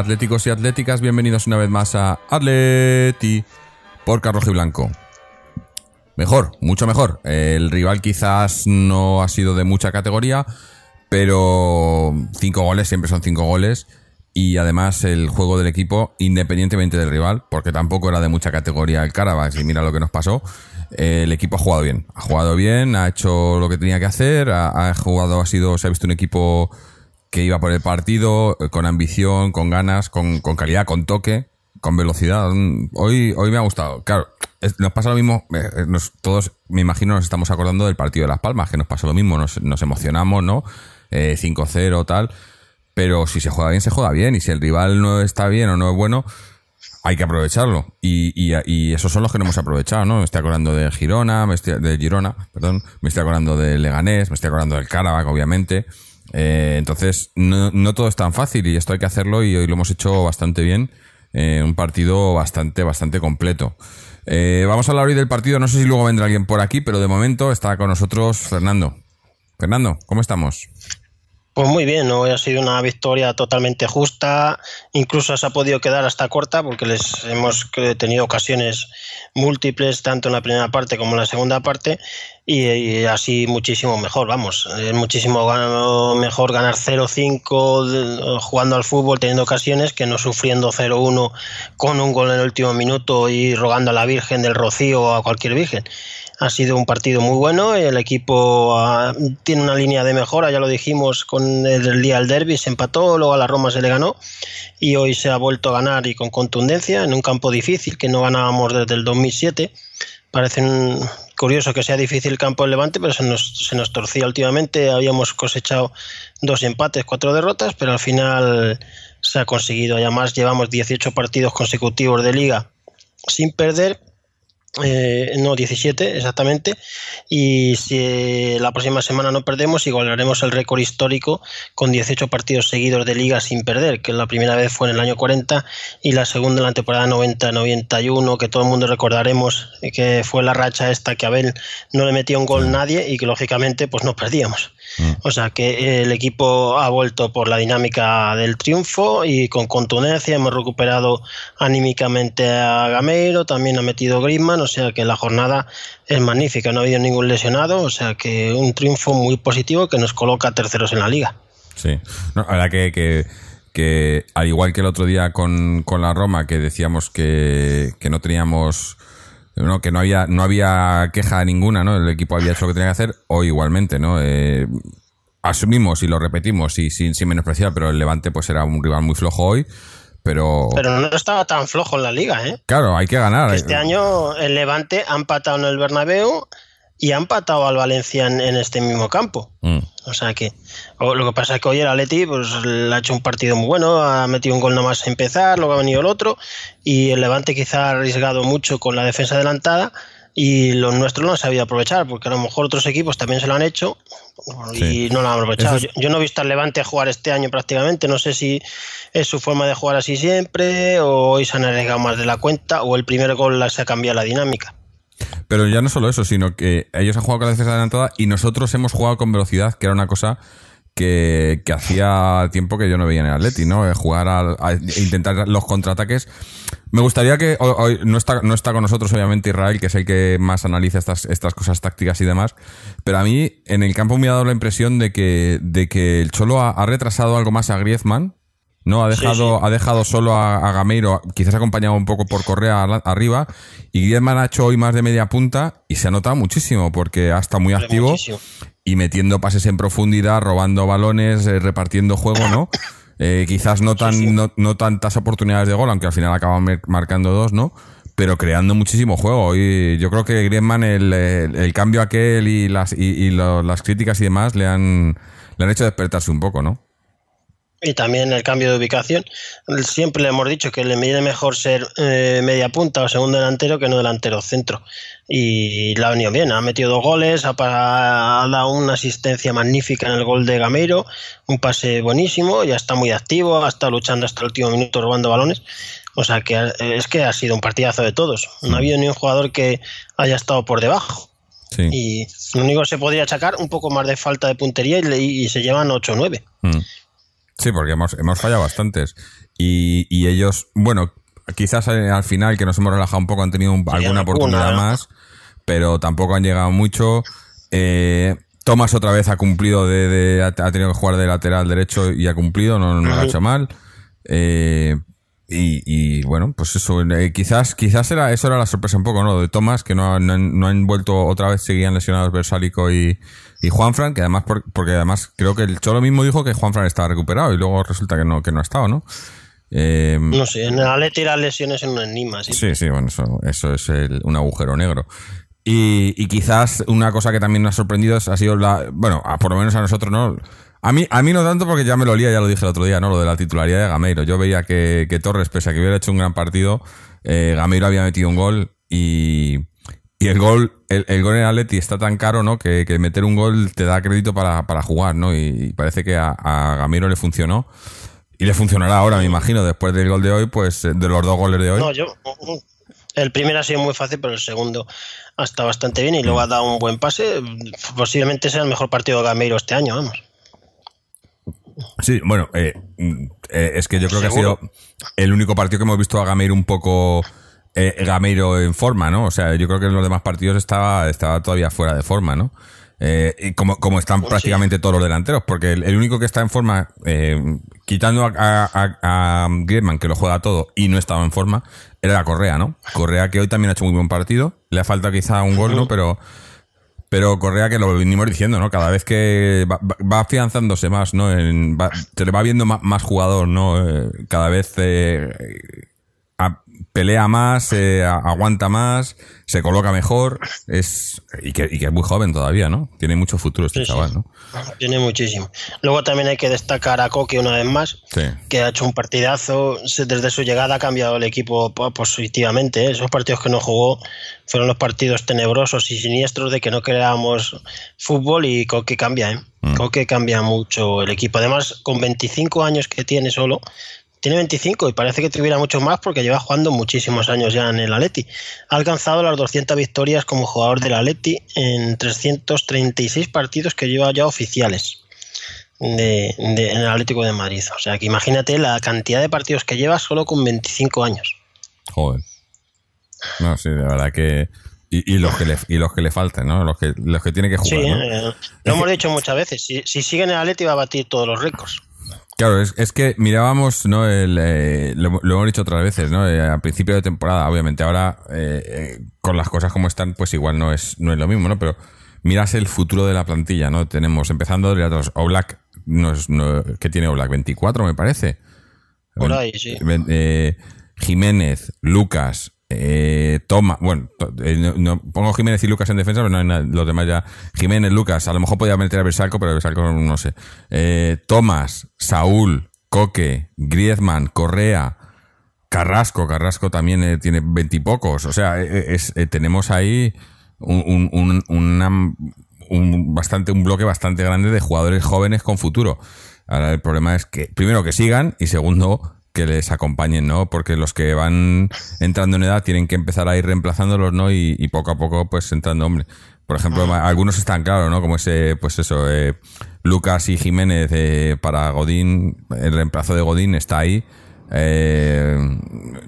atléticos y atléticas, bienvenidos una vez más a Atleti por Carrojo y Blanco. Mejor, mucho mejor. El rival quizás no ha sido de mucha categoría, pero cinco goles siempre son cinco goles. Y además el juego del equipo, independientemente del rival, porque tampoco era de mucha categoría el Carabas, y mira lo que nos pasó, el equipo ha jugado bien. Ha jugado bien, ha hecho lo que tenía que hacer, ha, ha jugado, ha sido, se ha visto un equipo que iba por el partido, eh, con ambición, con ganas, con, con calidad, con toque, con velocidad. Mm, Hoy, hoy me ha gustado. Claro, nos pasa lo mismo, eh, eh, nos- todos, me imagino, nos estamos acordando del partido de Las Palmas, que nos pasó lo mismo, nos, nos emocionamos, ¿no? Eh, 5-0, tal. Pero si se juega bien, se juega bien. Y si el rival no está bien o no es bueno, hay que aprovecharlo. Y, y, y esos son los que no hemos aprovechado, ¿no? Me estoy acordando de Girona, me estoy, de Girona, perdón, me estoy acordando de Leganés, me estoy acordando del Caravac, obviamente. Eh, entonces, no, todo es tan fácil y esto hay que hacerlo y hoy lo hemos hecho bastante bien. Eh, un partido bastante, bastante completo. Eh, vamos a hablar hoy del partido, no sé si luego vendrá alguien por aquí, pero de momento está con nosotros Fernando. Fernando, ¿cómo estamos? Pues muy bien, hoy ha sido una victoria totalmente justa, incluso se ha podido quedar hasta corta porque les hemos tenido ocasiones múltiples tanto en la primera parte como en la segunda parte y, y así muchísimo mejor, vamos, es muchísimo mejor ganar 0-5 de- jugando al fútbol teniendo ocasiones que no sufriendo 0-1 con un gol en el último minuto y rogando a la Virgen del Rocío o a cualquier Virgen. Ha sido un partido muy bueno. El equipo ah, tiene una línea de mejora, ya lo dijimos con el, día del derby, se empató, luego a la Roma se le ganó y hoy se ha vuelto a ganar y con contundencia en un campo difícil que no ganábamos desde el 2007. Parece curioso que sea difícil el campo del Levante, pero se nos, se nos torcía últimamente. Habíamos cosechado dos empates, cuatro derrotas, pero al final se ha conseguido. Además, llevamos 18 partidos consecutivos de liga sin perder eh, no 17 exactamente. Y si la próxima semana no perdemos igualaremos el récord histórico con 18 partidos seguidos de liga sin perder que la primera vez fue en el año 40 y la segunda en la temporada 90-91 que todo el mundo recordaremos eh, que fue la racha esta que Abel no le metía un gol nadie y que lógicamente pues no perdíamos o sea que el equipo ha vuelto por la dinámica del triunfo y con contundencia hemos recuperado anímicamente a Gameiro, también ha metido Griezmann, o sea que la jornada es magnífica, no ha habido ningún lesionado, o sea que un triunfo muy positivo que nos coloca terceros en la liga. Sí. No, la verdad que, que, que al igual que el otro día con, con la Roma, que decíamos que, que no teníamos. No, que no había, no había queja ninguna, ¿no? El equipo había hecho lo que tenía que hacer, o igualmente, ¿no? Eh, asumimos y lo repetimos y sin, sin menospreciar, pero el Levante pues era un rival muy flojo hoy, pero, Pero no estaba tan flojo en la liga, ¿eh? claro, hay que ganar. Este año el Levante ha empatado en el Bernabéu y ha empatado al Valencia en, en este mismo campo. Mm. O sea que o- lo que pasa es que hoy el Atleti pues, le ha hecho un partido muy bueno, ha metido un gol nomás a empezar, luego ha venido el otro y el Levante quizá ha arriesgado mucho con la defensa adelantada y los nuestros no han sabido aprovechar porque a lo mejor otros equipos también se lo han hecho y Sí. no lo han aprovechado. Es- Yo, yo no he visto al Levante jugar este año prácticamente, no sé si es su forma de jugar así siempre o hoy se han arriesgado más de la cuenta o el primer gol se ha cambiado la dinámica. Pero ya no solo eso, sino que ellos han jugado con la defensa adelantada y nosotros hemos jugado con velocidad, que era una cosa que, que hacía tiempo que yo no veía en el Atleti, ¿no? Eh, Jugar al- a, intentar los contraataques. Me gustaría que hoy, no está no está con nosotros obviamente Israel, que es el que más analiza estas estas cosas tácticas y demás, pero a mí en el campo me ha dado la impresión de que de que el Cholo ha, ha retrasado algo más a Griezmann. No, ha dejado, sí. ha dejado solo a, a Gameiro, quizás acompañado un poco por Correa arriba, y Griezmann ha hecho hoy más de media punta y se ha notado muchísimo porque ha estado muy activo muchísimo. y metiendo pases en profundidad, robando balones, eh, repartiendo juego, ¿no? Eh, quizás no, tan. No, no tantas oportunidades de gol, aunque al final acaban marcando dos, ¿no? Pero creando muchísimo juego. Y yo creo que Griezmann, el, el- el cambio aquel y las, y, y lo- las críticas y demás le han, le han hecho despertarse un poco, ¿no? Y también el cambio de ubicación. Siempre le hemos dicho que le viene mejor ser eh, media punta o segundo delantero que no delantero centro. Y la ha venido bien, ha metido dos goles, ha, ha, dado una asistencia magnífica en el gol de Gameiro, un pase buenísimo, ya está muy activo, ha estado luchando hasta el último minuto robando balones. O sea que es que ha sido un partidazo de todos. No ha habido ni un jugador que haya estado por debajo. Sí. Y lo único que se podría achacar un poco más de falta de puntería y, y se llevan 8 o 9. Mm. Sí, porque hemos, hemos fallado bastantes. Y, y ellos, bueno, quizás al final, que nos hemos relajado un poco, han tenido un, alguna oportunidad más, pero tampoco han llegado mucho. Eh, Thomas otra vez ha cumplido de, de- ha tenido que jugar de lateral derecho y ha cumplido, no, no lo ha hecho mal. Eh, y, y, bueno, pues eso, eh, quizás, quizás era, eso era la sorpresa un poco, ¿no? De Thomas, que no, no no han vuelto otra vez, seguían lesionados Versálico y, y Juanfran, que además, por- porque además creo que el Cholo mismo dijo que Juanfran estaba recuperado y luego resulta que no, que no ha estado, ¿no? Eh, No sé, en el Atleti las lesiones en un enigma, sí. Sí, sí, bueno, eso, eso es el- un agujero negro. Y, y quizás una cosa que también nos ha sorprendido ha sido la. Bueno, a- por lo menos a nosotros, ¿no? A mí, a mí no tanto porque ya me lo olía, ya lo dije el otro día, ¿no? Lo de la titularidad de Gameiro. Yo veía que, que Torres, pese a que hubiera hecho un gran partido, eh, Gameiro había metido un gol y. Y el gol, el, el gol en Atleti está tan caro, ¿no? Que, que meter un gol te da crédito para, para jugar, ¿no? Y, parece que a, a Gameiro le funcionó. Y le funcionará ahora, me imagino, después del gol de hoy, pues de los dos goles de hoy. No, yo. El primero ha sido muy fácil, pero el segundo ha estado bastante bien y luego ha dado un buen pase. Posiblemente sea el mejor partido de Gameiro este año, vamos. Sí, bueno, eh, mm, eh, es que yo creo que ha sido el único partido que hemos visto a Gameiro un poco eh, Gameiro en forma, ¿no? O sea, yo creo que en los demás partidos estaba, estaba todavía fuera de forma, ¿no? Eh, y como, como están prácticamente todos los delanteros, porque el, el único que está en forma, eh, quitando a, a, a- a Griezmann, que lo juega todo y no estaba en forma, era Correa, ¿no? Correa que hoy también ha hecho muy buen partido, le ha faltado quizá un gol, ¿no? Pero, pero Correa, que lo venimos diciendo, ¿no? Cada vez que va, va- afianzándose más, ¿no? En- va- se le va viendo más, más jugador, ¿no? Eh, cada vez eh, pelea más, eh, aguanta más, se coloca mejor, es y que, y que es muy joven todavía, ¿no? Tiene mucho futuro este Sí, chaval, ¿no? Tiene muchísimo. Luego también hay que destacar a Coque una vez más, Sí. que ha hecho un partidazo. Desde su llegada ha cambiado el equipo po- positivamente. ¿eh? Esos partidos que no jugó fueron los partidos tenebrosos y siniestros de que no creábamos fútbol y Coque cambia. ¿eh? Mm. Coque cambia mucho el equipo. Además, con 25 años que tiene solo, tiene 25 y parece que tuviera muchos más porque lleva jugando muchísimos años ya en el Atleti. Ha alcanzado las 200 victorias como jugador del Atleti en 336 partidos que lleva ya oficiales de, de- en el Atlético de Madrid. O sea que imagínate la cantidad de partidos que lleva solo con 25 años. Joder. No, sí, de verdad que. Y, y los que le, y los que le faltan, ¿no? Los que, los que tiene que Sí, jugar, ¿no? eh, lo hemos dicho muchas veces. Si, si sigue en el Atleti va a batir todos los récords. Claro, es, es que mirábamos, ¿no? El, eh, lo, lo hemos dicho otras veces, ¿no? Eh, a principio de temporada, obviamente. Ahora, eh, con las cosas como están, pues igual no es, no es lo mismo, ¿no? Pero miras el futuro de la plantilla, ¿no? Tenemos, empezando de atrás, Oblak, no es, no, ¿qué tiene Oblak? 24, me parece. Por ahí, sí. Jiménez, Lucas, eh, Toma, bueno, eh, no, pongo Jiménez y Lucas en defensa, pero no hay nada- los demás ya. Jiménez, Lucas, a lo mejor podía meter a Bersalco, pero Bersalco no sé. Eh, Tomás, Saúl, Coque, Griezmann, Correa, Carrasco, Carrasco también eh, tiene veintipocos. O sea, eh, tenemos ahí un, un bastante, un bloque bastante grande de jugadores jóvenes con futuro. Ahora el problema es que, primero, que sigan y segundo, que les acompañen, ¿no? Porque los que van entrando en edad tienen que empezar a ir reemplazándolos, ¿no? Y, y poco a poco, pues entrando, hombre. Por ejemplo, algunos están claros, ¿no? Como ese, pues eso, eh, Lucas y Jiménez eh, para Godín, el reemplazo de Godín está ahí. Eh,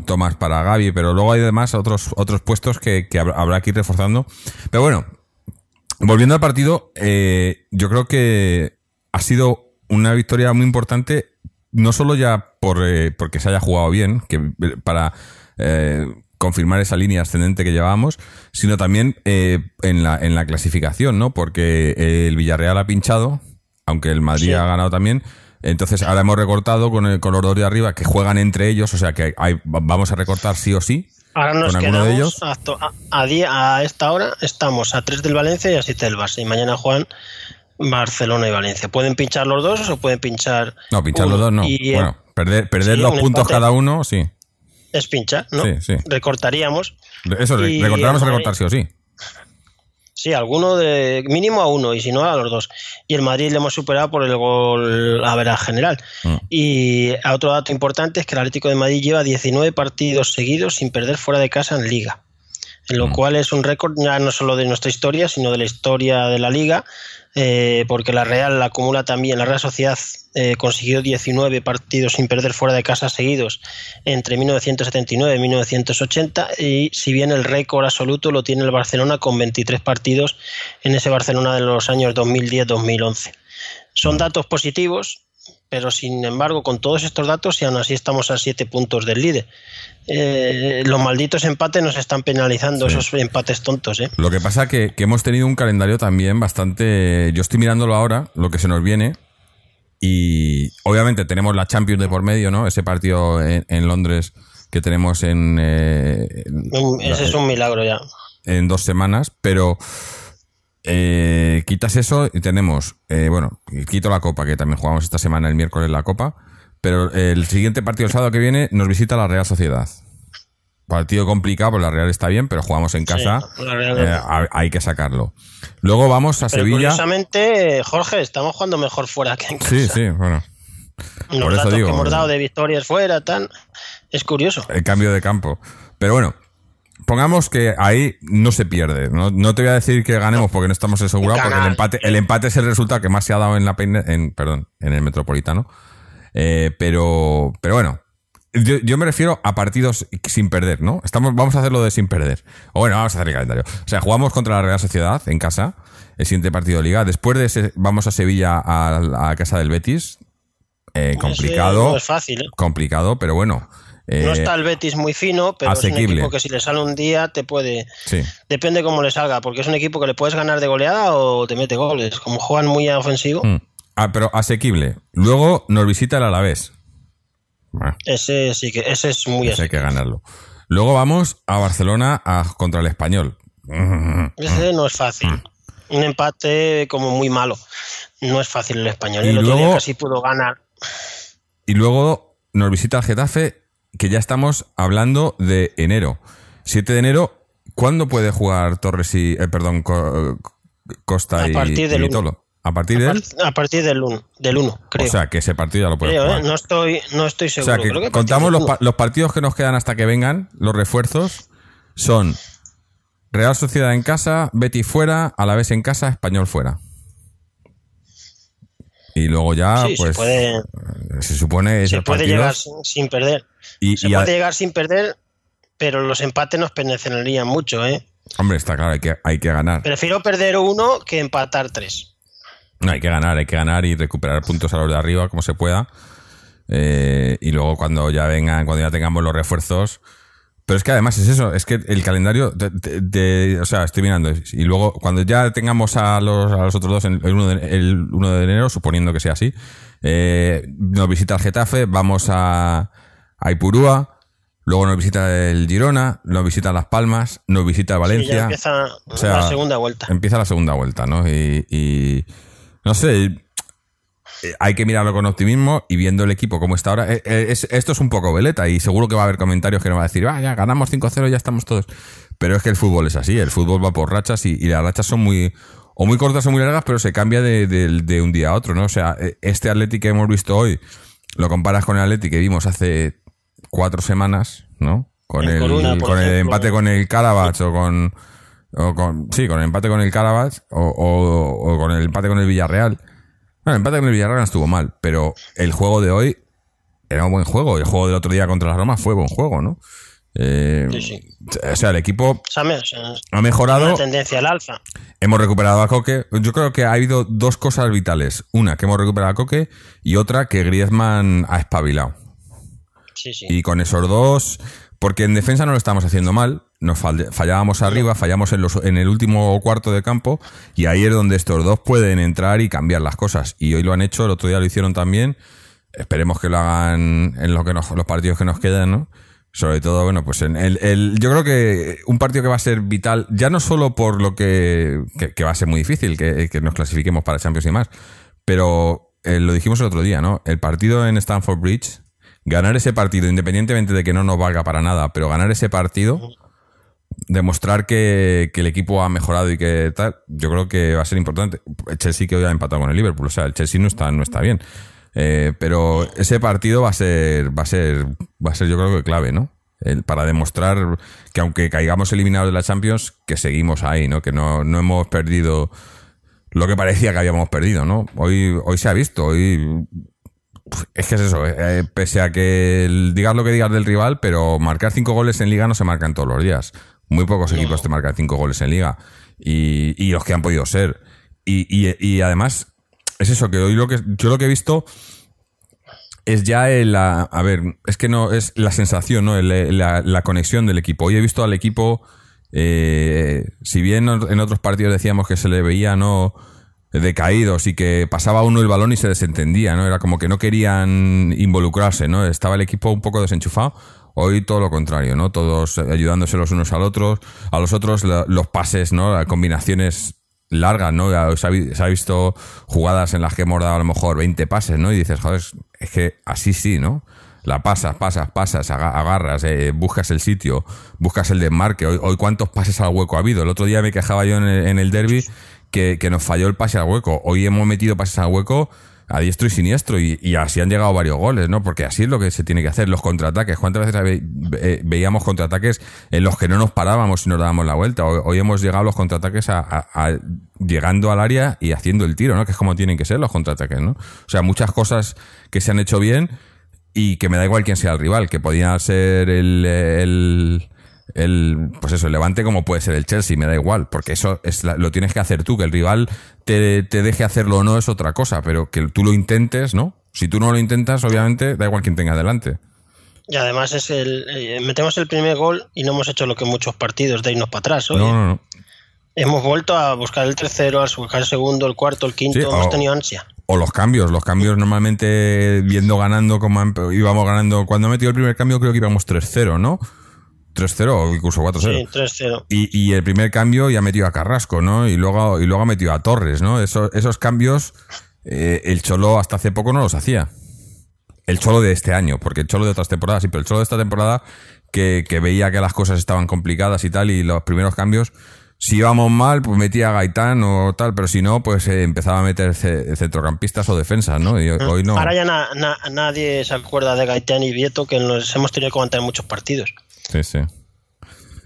Tomás para Gaby, pero luego hay además otros, otros puestos que, que habrá- habrá que ir reforzando. Pero bueno, volviendo al partido, eh, yo creo que ha sido una victoria muy importante, no solo ya por eh, porque se haya jugado bien, que eh, para eh, confirmar esa línea ascendente que llevábamos, sino también eh, en, la, en la clasificación, ¿no? Porque el Villarreal ha pinchado, aunque el Madrid Sí. ha ganado también. Entonces ahora hemos recortado con, el, con los dos de arriba que juegan entre ellos, o sea que hay- vamos a recortar sí o sí. Ahora nos ¿Con alguno quedamos de ellos? a, a a esta hora estamos a 3 del Valencia y a 7 del Barça. Y mañana juegan Barcelona y Valencia. Pueden pinchar los dos o pueden pinchar. No, pinchar uno. los dos no. Y, eh, bueno, perder, perder sí, dos un puntos cada uno, sí. es pinchar, ¿no? Sí, sí. Recortaríamos. Eso, Y recortaremos a recortar sí o sí. Sí, alguno de mínimo a uno y si no a los dos. Y el Madrid le hemos superado por el gol a ver general. Mm. Y otro dato importante es que el Atlético de Madrid lleva 19 partidos seguidos sin perder fuera de casa en Liga. En lo Mm. cual es un récord ya no solo de nuestra historia, sino de la historia de la Liga, eh, porque la Real la acumula también, la Real Sociedad eh, consiguió 19 partidos sin perder fuera de casa seguidos entre 1979 y 1980 y si bien el récord absoluto lo tiene el Barcelona con 23 partidos en ese Barcelona de los años 2010-2011. Son datos positivos, pero sin embargo con todos estos datos y aún así estamos a 7 puntos del líder. Eh, los malditos empates nos están penalizando, Sí. esos empates tontos. ¿eh? Lo que pasa que, que hemos tenido un calendario también bastante... Yo estoy mirándolo ahora, lo que se nos viene, y obviamente tenemos la Champions de por medio, ¿no? Ese partido en, en Londres que tenemos en, eh, en- Ese es un milagro ya. en dos semanas, pero eh, quitas eso y tenemos, eh, bueno, quito la Copa, que también jugamos esta semana el miércoles la Copa, pero el siguiente partido el sábado que viene nos visita la Real Sociedad. Partido complicado, pues la Real está bien, pero jugamos en casa, Sí, eh, ha- hay que sacarlo. Luego vamos a Pero Sevilla. curiosamente, Jorge, estamos jugando mejor fuera que en casa. Sí, sí, bueno, Los por eso digo, que hemos eh. dado de victorias fuera, tan es curioso. el cambio de campo. Pero bueno, pongamos que ahí no se pierde. No, no te voy a decir que ganemos porque no estamos asegurados, porque el empate, el empate es el resultado que más se ha dado en la en, perdón, en el metropolitano. Eh, pero, pero bueno. Yo, yo me refiero a partidos sin perder, ¿no? Estamos, vamos a hacerlo de sin perder. O bueno, vamos a hacer el calendario. O sea, jugamos contra la Real Sociedad en casa, el siguiente partido de liga. Después de ese, vamos a Sevilla a, casa del Betis. Eh, complicado. No es fácil. ¿eh? complicado, pero bueno. Eh, no está el Betis muy fino, pero es asequible. un equipo que si le sale un día te puede. Sí. Depende cómo le salga, porque es un equipo que le puedes ganar de goleada o te mete goles. Como juegan muy ofensivo, Mm. Ah, pero asequible. Luego nos visita el Alavés. Bueno, ese sí que ese es muy ese hay que ganarlo. Luego vamos a Barcelona a- contra el Español. Ese no es fácil. Un empate como muy malo. No es fácil el español. Y El otro luego- día casi pudo ganar. Y luego nos visita el Getafe, que ya estamos hablando de enero. 7 de enero, ¿cuándo puede jugar Torres y, eh, perdón, Co- Costa A y, partir del y uno. A partir de A, partir del 1, del 1, creo. O sea, que ese partido ya lo puede Creo, jugar. ¿eh? No estoy, no estoy O seguro. sea, que Creo contamos del los, pa- los partidos que nos quedan hasta que vengan, los refuerzos, son Real Sociedad en casa, Betis fuera, Alavés en casa, Español fuera. Y luego ya, Sí, pues, se puede, se supone se puede partidos, llegar sin, sin perder. y, Se y puede llegar sin perder, pero los empates nos penalizarían mucho. ¿eh? hombre, está claro, hay que, hay que ganar. Prefiero perder uno que empatar tres. No, hay que ganar, hay que ganar y recuperar puntos a los de arriba como se pueda. Eh, y luego cuando ya vengan, cuando ya tengamos los refuerzos. Pero es que además es eso, es que el calendario, de, de- de- o sea, estoy mirando. Y luego cuando ya tengamos a los, a los otros dos en el 1 de, el 1 de enero, suponiendo que sea así, eh, nos visita el Getafe, vamos a, a Ipurúa, luego nos visita el Girona, nos visita Las Palmas, nos visita ya Valencia. empieza O sea, la segunda vuelta. Empieza la segunda vuelta, ¿no? Y, y no sé, eh, hay que mirarlo con optimismo y viendo el equipo como está ahora. eh, eh, es- esto es un poco veleta y seguro que va a haber comentarios que nos va a decir, ah, ya ganamos 5-0, ya estamos todos. Pero es que el fútbol es así, el fútbol va por rachas y, y las rachas son muy o muy cortas o muy largas, pero se cambia de, de- de un día a otro, ¿no? O sea, este Atleti que hemos visto hoy, lo comparas con el Atleti que vimos hace cuatro semanas, ¿no? Con el, con el empate con el Carabach o con, o con. Sí, con el empate con el Carabach o, o- o con el empate con el Villarreal. Bueno, el empate con el Villarreal no estuvo mal, pero el juego de hoy era un buen juego. El juego del otro día contra la Roma fue buen juego, ¿no? Eh, Sí, sí. O sea, el equipo ha mejorado. Tendencia al alza. Hemos recuperado a Coque. Yo creo que ha habido dos cosas vitales. Una, que hemos recuperado a Coque y otra, que Griezmann ha espabilado. Sí, sí. Y con esos dos, porque en defensa no lo estamos haciendo mal, nos fall- fallábamos arriba, fallamos en, los, en el último cuarto de campo, y ahí es donde estos dos pueden entrar y cambiar las cosas. Y hoy lo han hecho, el otro día lo hicieron también. Esperemos que lo hagan en lo que nos- los partidos que nos quedan, ¿no? Sobre todo, bueno, pues en el, el- yo creo que un partido que va a ser vital, ya no solo por lo que, que, que va a ser muy difícil, que, que nos clasifiquemos para Champions y más, pero eh, lo dijimos el otro día, ¿no? El partido en Stamford Bridge, ganar ese partido, independientemente de que no nos valga para nada, pero ganar ese partido, demostrar que, que el equipo ha mejorado y que tal, yo creo que va a ser importante. El Chelsea que hoy ha empatado con el Liverpool, o sea, el Chelsea no está, no está bien. Eh, pero ese partido va a ser, va a ser, va a ser yo creo que clave, ¿no? El- para demostrar que aunque caigamos eliminados de la Champions, que seguimos ahí, ¿no? Que no, no hemos perdido lo que parecía que habíamos perdido, ¿no? Hoy, hoy se ha visto, hoy es que es eso, eh, pese a que el- digas lo que digas del rival, pero marcar cinco goles en liga no se marcan todos los días. Muy pocos equipos te marcan cinco goles en liga. Y, y los que han podido ser. Y, y- y además, es eso, que hoy lo que yo lo que he visto es ya el, la- a ver, es que no, es la sensación, ¿no? El- la, la conexión del equipo. Hoy he visto al equipo, eh, si bien en otros partidos decíamos que se le veía, ¿no? Decaídos y que pasaba uno el balón y se desentendía, ¿no? Era como que no querían involucrarse, ¿no? Estaba el equipo un poco desenchufado. Hoy todo lo contrario, ¿no? Todos ayudándose los unos al otros, a los otros los pases, ¿no? Las combinaciones largas, ¿no? Se ha, visto jugadas en las que hemos dado a lo mejor 20 pases, ¿no? Y dices, joder, es que así sí, ¿no? La pasas, pasas, pasas, aga- agarras, eh, buscas el sitio, buscas el desmarque. Hoy, hoy cuántos pases al hueco ha habido. El otro día me quejaba yo en el, en el derby que, que nos falló el pase al hueco. Hoy hemos metido pases al hueco a diestro y siniestro y, y así han llegado varios goles, ¿no? Porque así es lo que se tiene que hacer. Los contraataques. ¿Cuántas veces ve- ve- veíamos contraataques en los que no nos parábamos y nos dábamos la vuelta? Hoy, hoy hemos llegado a los contraataques a, a- a- llegando al área y haciendo el tiro, ¿no? Que es como tienen que ser los contraataques, ¿no? O sea, muchas cosas que se han hecho bien y que me da igual quién sea el rival, que podía ser el, el, el pues eso, el Levante como puede ser el Chelsea, me da igual, porque eso es la- lo tienes que hacer tú, que el rival te, te deje hacerlo o no es otra cosa, pero que tú lo intentes, ¿no? Si tú no lo intentas, obviamente, da igual quién tenga delante. Y además es el eh, metemos el primer gol y no hemos hecho lo que muchos partidos de irnos para atrás. Oye. No, no, no. Hemos vuelto a buscar el tercero, a buscar el segundo, el cuarto, el quinto. Sí, hemos o- tenido ansia. O los cambios, los cambios normalmente viendo ganando como íbamos ganando. Cuando he metido el primer cambio creo que íbamos 3-0, ¿no? 3-0 o incluso 4-0. Sí, 3-0. Y, y el primer cambio ya metió a Carrasco, ¿no? Y luego, y luego ha metido a Torres, ¿no? Esos, esos cambios, eh, el Cholo hasta hace poco no los hacía. El Cholo de este año, porque el Cholo de otras temporadas sí, pero el Cholo de esta temporada que, que veía que las cosas estaban complicadas y tal, y los primeros cambios, si íbamos mal, pues metía a Gaitán o tal, pero si no, pues eh, empezaba a meter ce- centrocampistas o defensas, ¿no? Y hoy, hoy no. Ahora ya na- na- nadie se acuerda de Gaitán y Vieto, que nos hemos tenido que aguantar en muchos partidos. Sí, sí.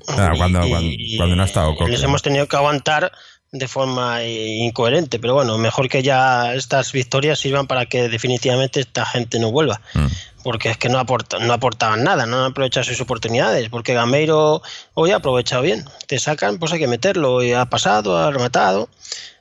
Ah, cuando, y- cuando, cuando no ha estado Coque. Les hemos tenido que aguantar de forma incoherente, pero bueno, mejor que ya estas victorias sirvan para que definitivamente esta gente no vuelva. Mm. Porque es que no, aporta, no aportaban nada, no han aprovechado sus oportunidades, porque Gameiro hoy ha aprovechado bien. Te sacan, pues hay que meterlo, y ha pasado, ha rematado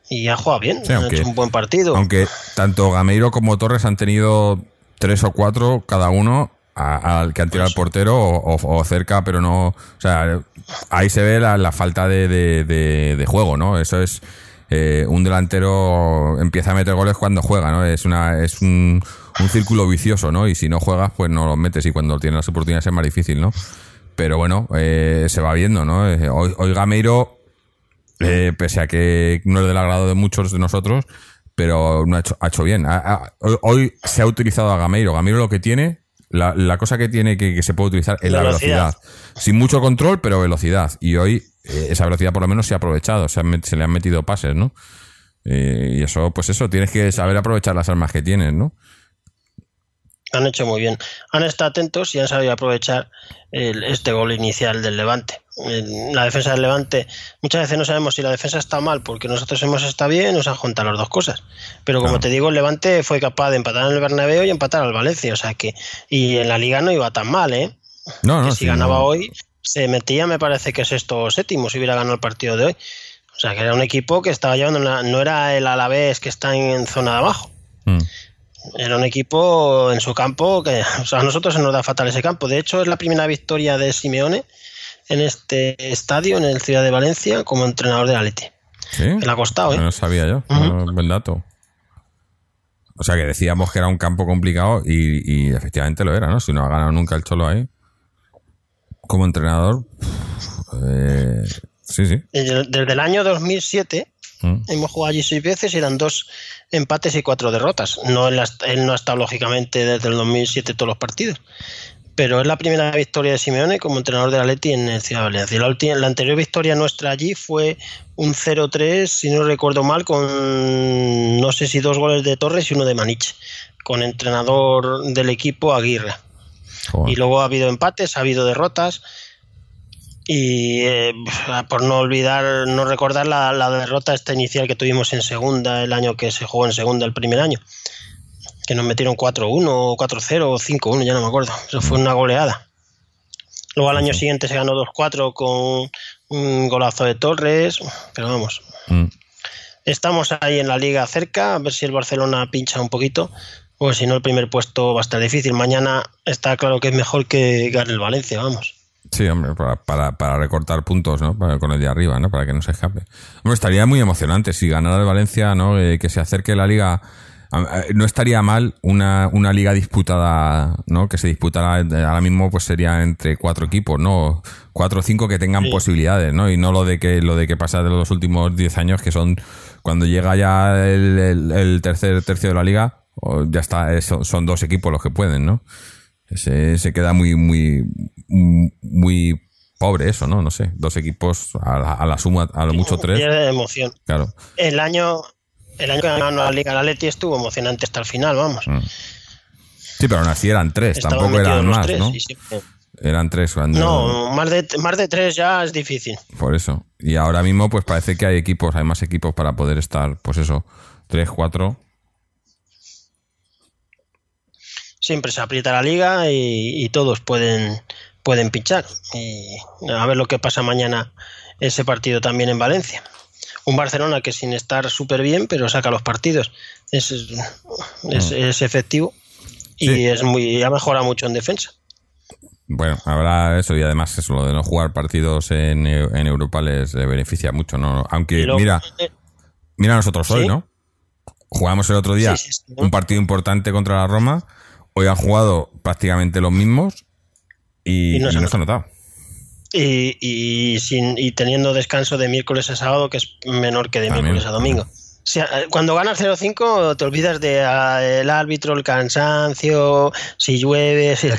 y ha jugado bien, Sí, ha aunque- hecho un buen partido. Aunque tanto Gameiro como Torres han tenido tres o cuatro cada uno al que han tirado al portero o, o- o cerca, pero no. O sea, ahí se ve la, la falta de, de- de- de juego, ¿no? Eso es. eh, un delantero empieza a meter goles cuando juega, ¿no? Es una es un, un círculo vicioso, ¿no? Y si no juegas, pues no los metes y cuando tienes las oportunidades es más difícil, ¿no? Pero bueno, eh, se va viendo, ¿no? Eh, Hoy, hoy Gameiro eh, pese a que no es del agrado de muchos de nosotros, pero no ha hecho, ha hecho bien. Ha- ha- hoy, hoy se ha utilizado a Gameiro. Gameiro lo que tiene, la, la cosa que tiene que, que se puede utilizar es la Velocidad. velocidad. Sin mucho control, pero velocidad. Y hoy eh, esa velocidad por lo menos se ha aprovechado, se, han se le han metido pases, ¿no? Eh, y eso, pues eso, tienes que saber aprovechar las armas que tienes, ¿no? Han hecho muy bien. Han estado atentos y han sabido aprovechar el- este gol inicial del Levante. La defensa del Levante, muchas veces no sabemos si la defensa está mal porque nosotros hemos estado bien, nos han juntado las dos cosas. Pero como Claro. te digo, el Levante fue capaz de empatar en el Bernabéu y empatar al Valencia. O sea que, y en la liga no iba tan mal, ¿eh? No, no, que si sí, ganaba no. hoy, se metía, me parece que sexto o séptimo si hubiera ganado el partido de hoy. O sea que era un equipo que estaba llevando, una- no era el Alavés que está en zona de abajo. Mm. Era un equipo en su campo que o sea, a nosotros se nos da fatal ese campo. De hecho, es la primera victoria de Simeone en este estadio, en el Ciudad de Valencia, como entrenador de Atleti. ¿Sí? Que le ha costado, ¿eh? No lo sabía yo. No, buen dato. O sea que decíamos que era un campo complicado y, y efectivamente lo era, ¿no? Si no ha ganado nunca el Cholo ahí. Como entrenador, eh, sí, sí. Desde desde el año 2007 Mm. hemos jugado allí seis veces y eran dos empates y cuatro derrotas. No él, él no ha estado lógicamente desde el 2007 todos los partidos. Pero es la primera victoria de Simeone como entrenador del Atleti en el Ciudad de Valencia. La, la anterior victoria nuestra allí fue un 0-3, si no recuerdo mal, con no sé si dos goles de Torres y uno de Maniche, con entrenador del equipo Aguirre. Joder. Y luego ha habido empates, ha habido derrotas. Y eh, por no olvidar, no recordar la, la derrota esta inicial que tuvimos en segunda, el año que se jugó en segunda, el primer año. Que nos metieron 4-1, o 4-0 o 5-1, ya no me acuerdo. Eso fue una goleada. Luego al año siguiente se ganó 2-4 con un golazo de Torres. Pero vamos, Mm. estamos ahí en la liga cerca, a ver si el Barcelona pincha un poquito. O si no, el primer puesto va a estar difícil. Mañana está claro que es mejor que gane el Valencia, vamos. Sí, hombre, para, para, para recortar puntos, ¿no? Para- con el de arriba, ¿no? Para que no se escape. Hombre, estaría muy emocionante si ganara el Valencia, ¿no? Eh, que se acerque la liga. a- No estaría mal una, una liga disputada, ¿no? Que se disputara eh, ahora mismo, pues sería entre cuatro equipos, ¿no? Cuatro o cinco que tengan Sí. posibilidades, ¿no? Y no lo de que lo de que pasa de los últimos diez años, que son cuando llega ya el, el- el tercer tercio de la liga, ya está, eh, son, son dos equipos los que pueden, ¿no? Se, se queda muy, muy, muy pobre eso, ¿no? No sé, dos equipos a la, a la suma, a lo mucho tres, Pierde emoción. claro. El año, el año que ganó la Liga la Leti estuvo emocionante hasta el final, vamos. Mm. Sí, pero aún así eran tres, Estaban tampoco eran más, tres, ¿no? Eran tres cuando... No, más de, más de tres ya es difícil. Por eso. Y ahora mismo, pues parece que hay equipos, hay más equipos para poder estar, pues eso, tres, cuatro. Siempre se aprieta la liga y, y todos pueden, pueden pinchar. Y a ver lo que pasa mañana ese partido también en Valencia. Un Barcelona que sin estar súper bien, pero saca los partidos. Es, es, es efectivo y Mm. Sí. es muy ha mejorado mucho en defensa. Bueno, habrá eso y además eso, lo de no jugar partidos en, en Europa les eh, beneficia mucho, ¿no? Aunque, luego- mira, mira nosotros hoy. ¿no? Jugamos el otro día Sí, un partido importante contra la Roma. Hoy han jugado prácticamente los mismos y, Y no se no se ha notado. y, y sin, y teniendo descanso de miércoles a sábado, que es menor que de También. miércoles a domingo. O sea, eh, cuando ganas 0-5 te olvidas de ah, el árbitro, el cansancio, si llueve, si...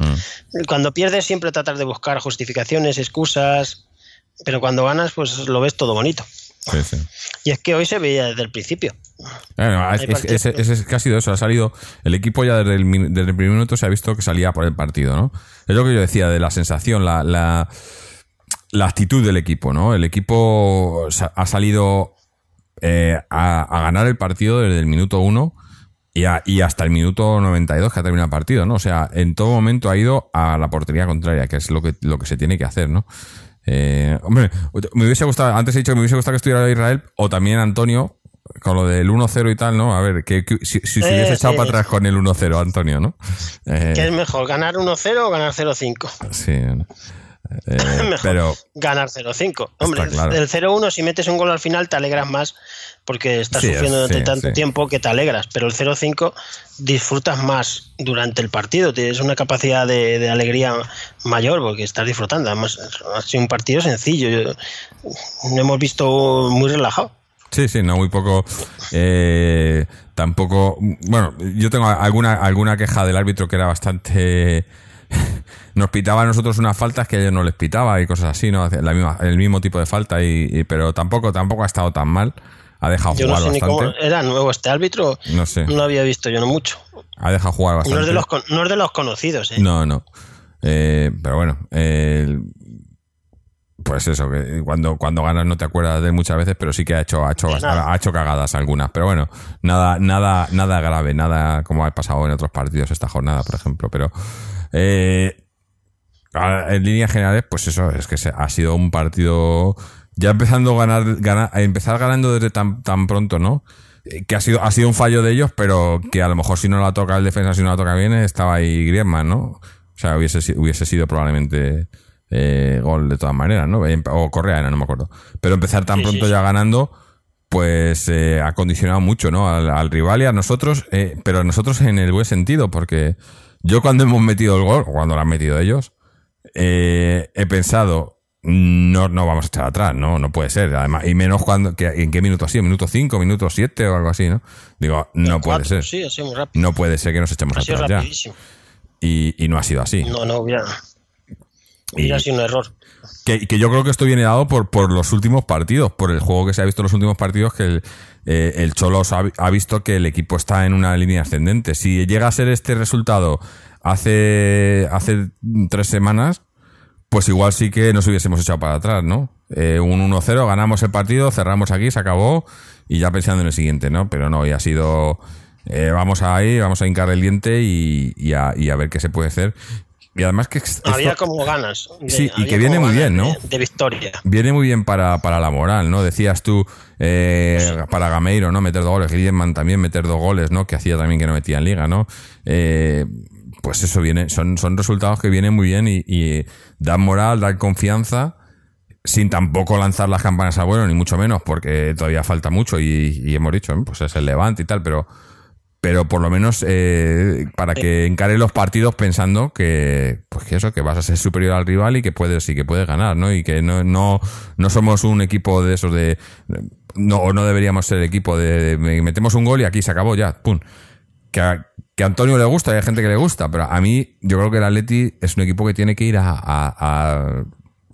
Mm. Cuando pierdes siempre tratas de buscar justificaciones, excusas, pero cuando ganas pues lo ves todo bonito. Sí, sí. Y es que hoy se veía desde el principio. Es, que ha sido eso, ha salido, el equipo ya desde el, min- desde el primer minuto se ha visto que salía por el partido, ¿no? Es lo que yo decía, de la sensación, la, la, la actitud del equipo, ¿no? El equipo ha salido eh, a, a ganar el partido desde el minuto uno y, a- y hasta el minuto 92 que ha terminado el partido, ¿no? O sea, en todo momento ha ido a la portería contraria, que es lo que, lo que se tiene que hacer, ¿no? Eh, hombre, me hubiese gustado, antes he dicho que me hubiese gustado que estuviera Israel o también Antonio, con lo del 1-0 y tal, ¿no? A ver, que, que- si, si se Eh, hubiese echado sí. para atrás con el 1-0, Antonio, ¿no? Eh, ¿Qué es mejor, ganar 1-0 o ganar 0-5? sí. Eh, Mejor pero, ganar 0-5. Hombre, claro. del 0-1 si metes un gol al final te alegras más porque estás Sí, sufriendo durante sí, tanto sí. tiempo que te alegras, pero el 0-5 disfrutas más durante el partido, tienes una capacidad de, de alegría mayor porque estás disfrutando. Además, ha sido un partido sencillo, yo- lo hemos visto muy relajado. Sí, sí, no, muy poco. eh, tampoco. Bueno, yo tengo alguna, alguna queja del árbitro que era bastante. Nos pitaba a nosotros unas faltas que a ellos no les pitaba y cosas así, ¿no? La misma, el mismo tipo de falta, y, y- pero tampoco, tampoco ha estado tan mal. Ha dejado Yo no jugar sé ni cómo bastante. era nuevo este árbitro, No sé. no lo había visto yo no mucho. Ha dejado jugar No bastante. es de los, con- no es de los conocidos, ¿eh? No, no. Eh, pero bueno, eh, pues eso, que cuando, cuando ganas no te acuerdas de él muchas veces, pero sí que ha hecho, ha hecho, ha hecho cagadas algunas. Pero bueno, nada, nada, nada grave, nada como ha pasado en otros partidos esta jornada, por ejemplo. Pero eh, en líneas generales, pues eso, es que se- ha sido un partido ya empezando a ganar, ganar empezar ganando desde tan, tan pronto, ¿no? Eh, Que ha sido, ha sido un fallo de ellos, pero que a lo mejor si no la toca el defensa, si no la toca bien, estaba ahí Griezmann, ¿no? O sea, hubiese, hubiese sido probablemente eh, gol de todas maneras, ¿no? Em- O Correa era, no me acuerdo. Pero empezar tan Sí, pronto sí. ya ganando, pues eh, ha condicionado mucho, ¿no? Al, al rival y a nosotros, eh, pero a nosotros en el buen sentido, porque yo cuando hemos metido el gol, o cuando lo han metido ellos, eh, he pensado, no, no vamos a echar atrás, no, no puede ser. Además, y menos cuando, que, ¿en qué minuto así? ¿Minuto 5, minuto 7 o algo así, no? Digo, no puede ser. Sí, así muy rápido. No puede ser que nos echemos Ha sido atrás ya. Y, y no ha sido así. No, no hubiera, Y- sido un error. Que, que yo creo que esto viene dado por, por los últimos partidos, por el juego que se ha visto en los últimos partidos, que el, eh, el Cholos ha, ha visto que el equipo está en una línea ascendente. Si llega a ser este resultado hace, hace tres semanas, pues igual sí que nos hubiésemos echado para atrás, ¿no? Eh, un 1-0, ganamos el partido, cerramos aquí, se acabó y ya pensando en el siguiente, ¿no? Pero no, y ha sido... eh, vamos ahí, vamos a hincar el diente y, y a, y a ver qué se puede hacer. Y además que esto- Había como ganas. de- Sí, y que viene muy bien, ¿no? De, de victoria. viene muy bien para, para la moral, ¿no? Decías tú, eh, para Gameiro, ¿no? Meter dos goles. Griezmann también meter dos goles, ¿no? Que hacía también que no metía en liga, ¿no? Eh, pues eso viene, son, son resultados que vienen muy bien y, y dan moral, dan confianza, sin tampoco lanzar las campanas al vuelo, ni mucho menos, porque todavía falta mucho y, y hemos dicho, pues es el Levante y tal, pero, pero por lo menos eh, para que encare los partidos pensando que pues que eso que vas a ser superior al rival y que puedes y que puedes ganar no y que no no, no somos un equipo de esos de no o no deberíamos ser equipo de, metemos un gol y aquí se acabó ya pum. Que a, que a Antonio le gusta y hay gente que le gusta pero a mí yo creo que el Atleti es un equipo que tiene que ir a, a- a-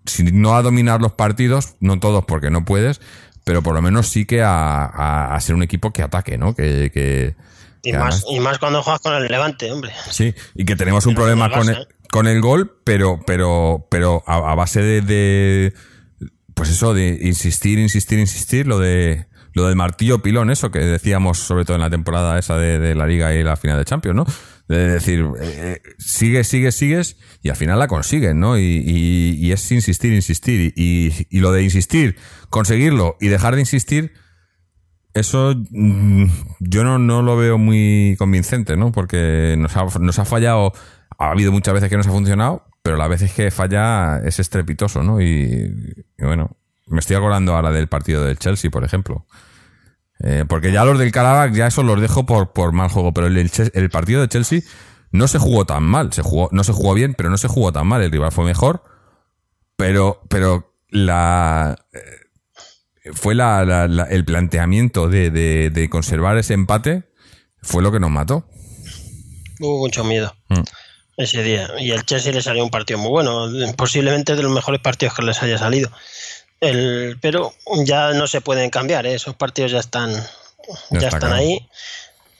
si no a dominar los partidos no todos porque no puedes pero por lo menos sí que a, a- a ser un equipo que ataque no que, que Y más, además- y más cuando juegas con el Levante, hombre. Sí, y que tenemos un problema con el, con el gol, pero, pero, pero a, a base de, de, pues eso, de insistir, insistir, insistir, lo de, lo del martillo pilón, eso que decíamos sobre todo en la temporada esa de, de la Liga y la final de Champions, ¿no? De decir, eh, sigues, sigues, sigues, y al final la consiguen, ¿no? Y, y, y es insistir, insistir, y, y lo de insistir, conseguirlo y dejar de insistir, eso mm, yo no, no lo veo muy convincente, ¿no? Porque nos ha, nos ha fallado, ha habido muchas veces que nos ha funcionado, pero las veces que falla es estrepitoso, ¿no? Y, bueno, me estoy acordando ahora del partido del Chelsea, por ejemplo. Eh, porque ya los del Karabakh, ya eso los dejo por, por mal juego, pero el, el el partido de Chelsea no se jugó tan mal, se jugó, no se jugó bien, pero no se jugó tan mal, el rival fue mejor, pero, pero la, fue la, la- la- el planteamiento de, de- de conservar ese empate fue lo que nos mató. Hubo mucho miedo Mm. ese día. Y el Chelsea le salió un partido muy bueno. Posiblemente de los mejores partidos que les haya salido. El, pero ya no se pueden cambiar, ¿eh? esos partidos ya están, ya está están ahí.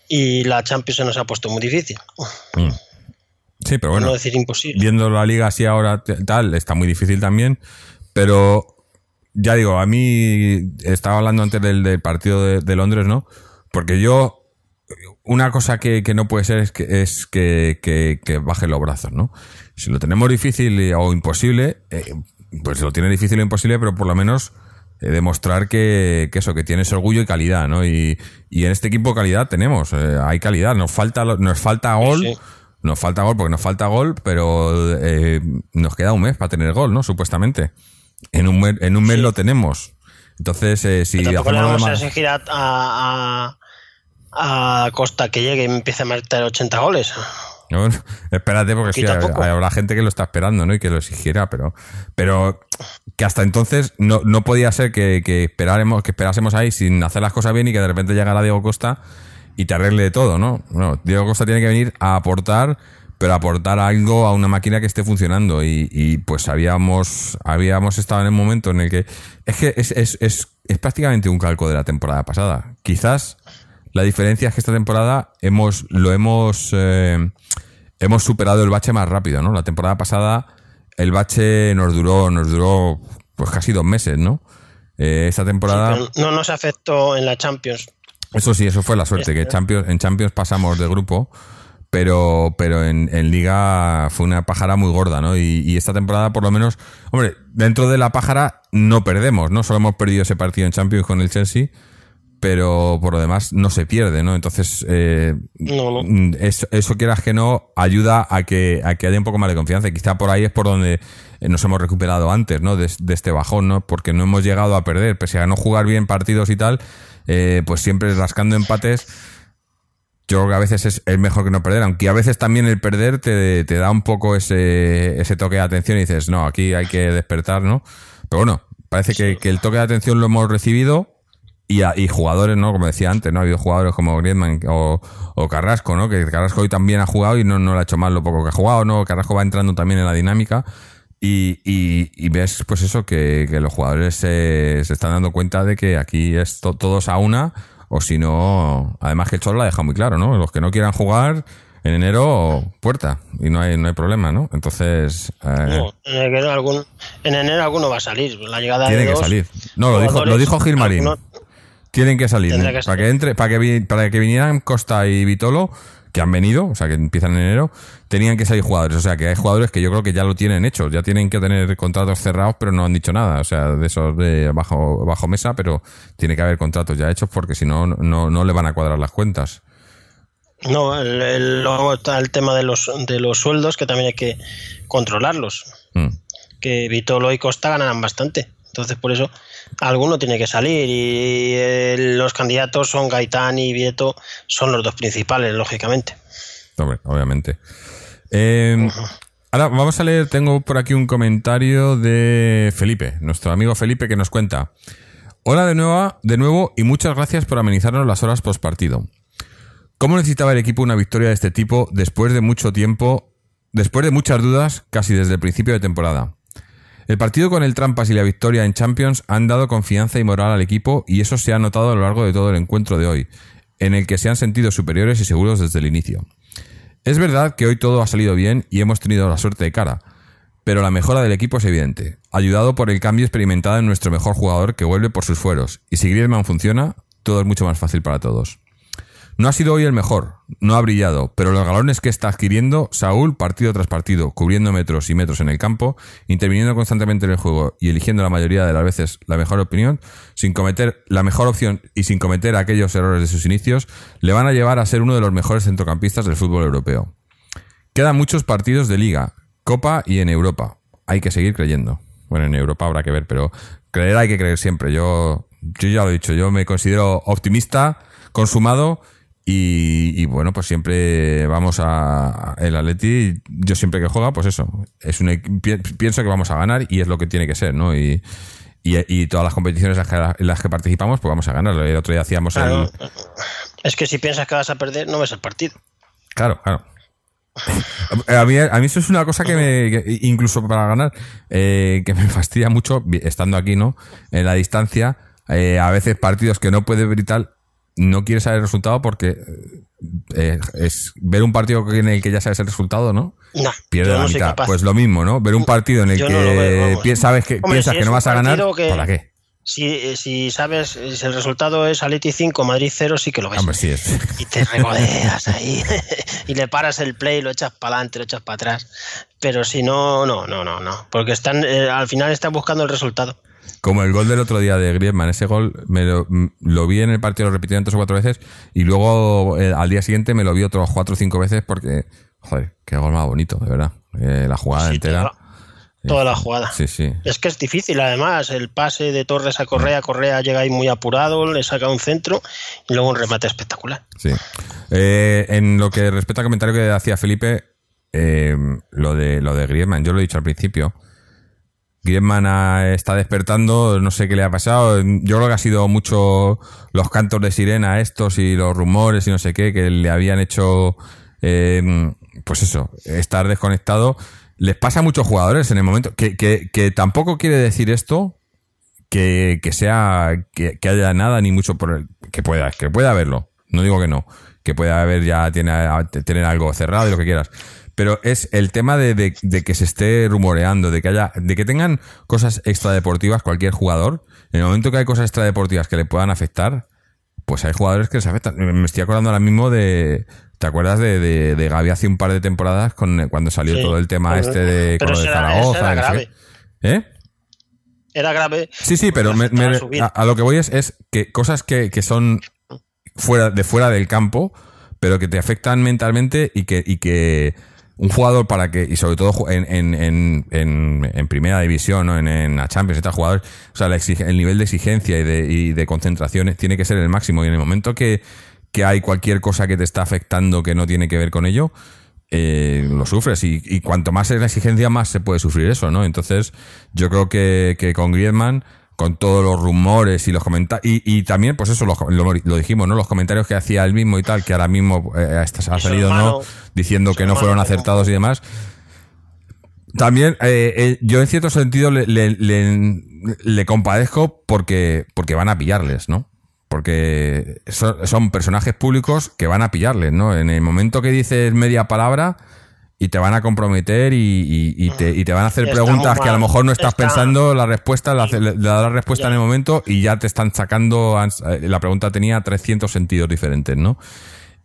Y la Champions se nos ha puesto muy difícil. Mm. Sí, pero bueno, no decir imposible. viendo la liga así ahora tal, está muy difícil también, pero ya digo, a mí estaba hablando antes del, del partido de, de Londres, ¿no? Porque yo, una cosa que, que no puede ser es que, es que, que, que baje los brazos, ¿no? Si lo tenemos difícil o imposible, eh, pues lo tiene difícil o imposible, pero por lo menos eh, demostrar que, que eso, que tienes orgullo y calidad, ¿no? Y, y en este equipo calidad tenemos, eh, hay calidad, nos falta, nos falta gol, sí. nos falta gol porque nos falta gol, pero eh, nos queda un mes para tener gol, ¿no? Supuestamente. En un mes, en un mes Sí. lo tenemos. Entonces, eh, si Tampoco le vamos a exigir a, a, a- Costa que llegue y empiece a meter 80 goles. No, espérate, porque sí, habrá gente que lo está esperando, ¿no? Y que lo exigiera, pero, pero que hasta entonces no, no podía ser que, que esperáramos, que esperásemos ahí sin hacer las cosas bien y que de repente llegara Diego Costa y te arregle todo, ¿no? Bueno, Diego Costa tiene que venir a aportar, pero aportar algo a una máquina que esté funcionando. Y, y, pues habíamos, habíamos estado en el momento en el que. Es que es, es, es, es prácticamente un calco de la temporada pasada. Quizás la diferencia es que esta temporada hemos, lo hemos, eh, hemos superado el bache más rápido, ¿no? La temporada pasada el bache nos duró, nos duró pues casi dos meses, ¿no? Eh, esta temporada, no nos afectó en la Champions. eso sí, eso fue la suerte, que Champions, en Champions pasamos de grupo, pero, pero en, en Liga fue una pájara muy gorda, ¿no? Y, y esta temporada, por lo menos, hombre, dentro de la pájara no perdemos, ¿no? Solo hemos perdido ese partido en Champions con el Chelsea, pero por lo demás no se pierde, ¿no? Entonces, eh, No, no. Mm, Eso, eso quieras que no, ayuda a que, a que haya un poco más de confianza. Y quizá por ahí es por donde eh, nos hemos recuperado antes, ¿no? De, de este bajón, ¿no? Porque no hemos llegado a perder. Pese a no jugar bien partidos y tal, eh, pues siempre rascando empates. Yo creo que a veces es, es mejor que no perder, aunque a veces también el perder te, te da un poco ese, ese toque de atención y dices, no, aquí hay que despertar, ¿no? Pero bueno, parece que, que el toque de atención lo hemos recibido y, a- y jugadores, ¿no? Como decía antes, ¿no? Ha habido jugadores como Griezmann o, Carrasco, ¿no? Que Carrasco hoy también ha jugado y no, no lo ha hecho mal lo poco que ha jugado, ¿no? Carrasco va entrando también en la dinámica y, y, y ves, pues eso, que, que los jugadores se, se están dando cuenta de que aquí es to- todos a una o si no, además que el Cholo la deja muy claro, ¿no? Los que no quieran jugar en enero, puerta y no hay, no hay problema, ¿no? Entonces, eh, No, en enero, algún- en enero alguno va a salir. La llegada tienen de que dos salir. No, lo dijo, lo dijo Gilmarín. alguno- Tienen que salir. ¿eh? que para salir. que entre, para que, para que vinieran Costa y Vitolo, que han venido, o sea que empiezan en enero, tenían que salir jugadores. O sea que hay jugadores que yo creo que ya lo tienen hecho, ya tienen que tener contratos cerrados, pero no han dicho nada. O sea, de esos de bajo, bajo mesa, pero tiene que haber contratos ya hechos porque si no, no, no le van a cuadrar las cuentas. No, el, el- luego está el tema de los, de los sueldos que también hay que controlarlos. Mm. Que Vitolo y Costa ganarán bastante. Entonces, por eso, alguno tiene que salir. Y eh, los candidatos son Gaitán y Vieto, son los dos principales, lógicamente. Hombre, obviamente. Eh, ahora vamos a leer, tengo por aquí un comentario de Felipe, nuestro amigo Felipe, que nos cuenta. Hola de nuevo, de nuevo y muchas gracias por amenizarnos las horas post partido. ¿Cómo necesitaba el equipo una victoria de este tipo después de mucho tiempo, después de muchas dudas, casi desde el principio de temporada? El partido con el Trampas y la victoria en Champions han dado confianza y moral al equipo y eso se ha notado a lo largo de todo el encuentro de hoy, en el que se han sentido superiores y seguros desde el inicio. Es verdad que hoy todo ha salido bien y hemos tenido la suerte de cara, pero la mejora del equipo es evidente, ayudado por el cambio experimentado en nuestro mejor jugador que vuelve por sus fueros, y si Griezmann funciona, todo es mucho más fácil para todos. No ha sido hoy el mejor, no ha brillado, pero los galones que está adquiriendo Saúl partido tras partido, cubriendo metros y metros en el campo, interviniendo constantemente en el juego y eligiendo la mayoría de las veces la mejor opinión, sin cometer la mejor opción y sin cometer aquellos errores de sus inicios, le van a llevar a ser uno de los mejores centrocampistas del fútbol europeo. Quedan muchos partidos de liga, Copa y en Europa. Hay que seguir creyendo. Bueno, en Europa habrá que ver, pero creer hay que creer siempre. Yo, yo ya lo he dicho, yo me considero optimista, consumado y, y bueno, pues siempre vamos a el Atleti. Yo siempre que juega, pues eso, es un, pienso que vamos a ganar y es lo que tiene que ser, ¿no? Y, y, y todas las competiciones en las que- en las que participamos, pues vamos a ganar. El otro día hacíamos Claro. el, Es que si piensas que vas a perder, no ves el partido. Claro, claro. A mí, a mí eso es una cosa que me, que incluso para ganar, eh, que me fastidia mucho, estando aquí, ¿no? En la distancia, eh, a veces partidos que no y tal, no quieres saber el resultado porque eh, es ver un partido en el que ya sabes el resultado, ¿no? No, Pierde la mitad. Pues lo mismo, ¿no? Ver un partido en el Yo que no veo, sabes que Hombre, piensas si que no vas a ganar, que- ¿para qué? Si, eh, si sabes, si el resultado es Aleti 5, Madrid 0, sí que lo ves. Hombre, sí es. y te regodeas ahí y le paras el play, lo echas para adelante, lo echas para atrás. Pero si no, no, no, no, no. Porque están, eh, al final están buscando el resultado. Como el gol del otro día de Griezmann, ese gol me lo, vi en el partido, lo repitieron tres o cuatro veces y luego eh, al día siguiente me lo vi otros cuatro o cinco veces porque, joder, qué gol más bonito, de verdad. Eh, la jugada Sí, entera. toda, toda la jugada. Sí, sí. Es que es difícil, además, el pase de Torres a Correa, Correa llega ahí muy apurado, le saca un centro y luego un remate espectacular. Sí. Eh, en lo que respecta al comentario que hacía Felipe, lo de lo de Griezmann, yo lo he dicho al principio. Griezmann está despertando, no sé qué le ha pasado. Yo creo que ha sido mucho los cantos de sirena estos y los rumores y no sé qué que le habían hecho, eh, pues eso, estar desconectado. Les pasa a muchos jugadores en el momento que, que, que tampoco quiere decir esto que, que sea que, que haya nada ni mucho por el, que pueda que pueda haberlo no digo que no que pueda haber ya tiene, tener algo cerrado y lo que quieras pero es el tema de, de- de que se esté rumoreando de que haya de que tengan cosas extradeportivas cualquier jugador en el momento que hay cosas extradeportivas que le puedan afectar pues hay jugadores que les afectan me estoy acordando ahora mismo de ¿Te acuerdas de, de, de Gaby hace un par de temporadas con, cuando salió Sí. todo el tema Pero- este de, con lo de era- Zaragoza? era grave. ¿Eh? Era grave. Sí, sí, pero porque me- a lo que voy es, es que cosas que, que son fuera, de fuera del campo, pero que te afectan mentalmente y que, y que un jugador para que, y sobre todo en, en, en, en, primera división, ¿no? en, la Champions, estos jugadores, o sea, el nivel de exigencia y de, y de concentración tiene que ser el máximo. Y en el momento que, que hay cualquier cosa que te está afectando que no tiene que ver con ello, eh, lo sufres. Y, y cuanto más es la exigencia, más se puede sufrir eso, ¿no? Entonces, yo creo que, que con Griezmann, con todos los rumores y los comentarios, y, y también, pues eso, lo, lo- lo dijimos, ¿no? Los comentarios que hacía él mismo y tal, que ahora mismo eh, ha salido, ¿no? Diciendo que no fueron acertados y demás. También, eh, eh, yo en cierto sentido le, le, le- le compadezco porque, porque van a pillarles, ¿no? Porque son, son personajes públicos que van a pillarles, ¿no? En el momento que dices media palabra y te van a comprometer y, y- y te, y te van a hacer preguntas que a lo mejor no estás Está- pensando la respuesta, la, le das la respuesta Ya. en el momento y ya te están sacando, eh, la pregunta tenía 300 sentidos diferentes, ¿no?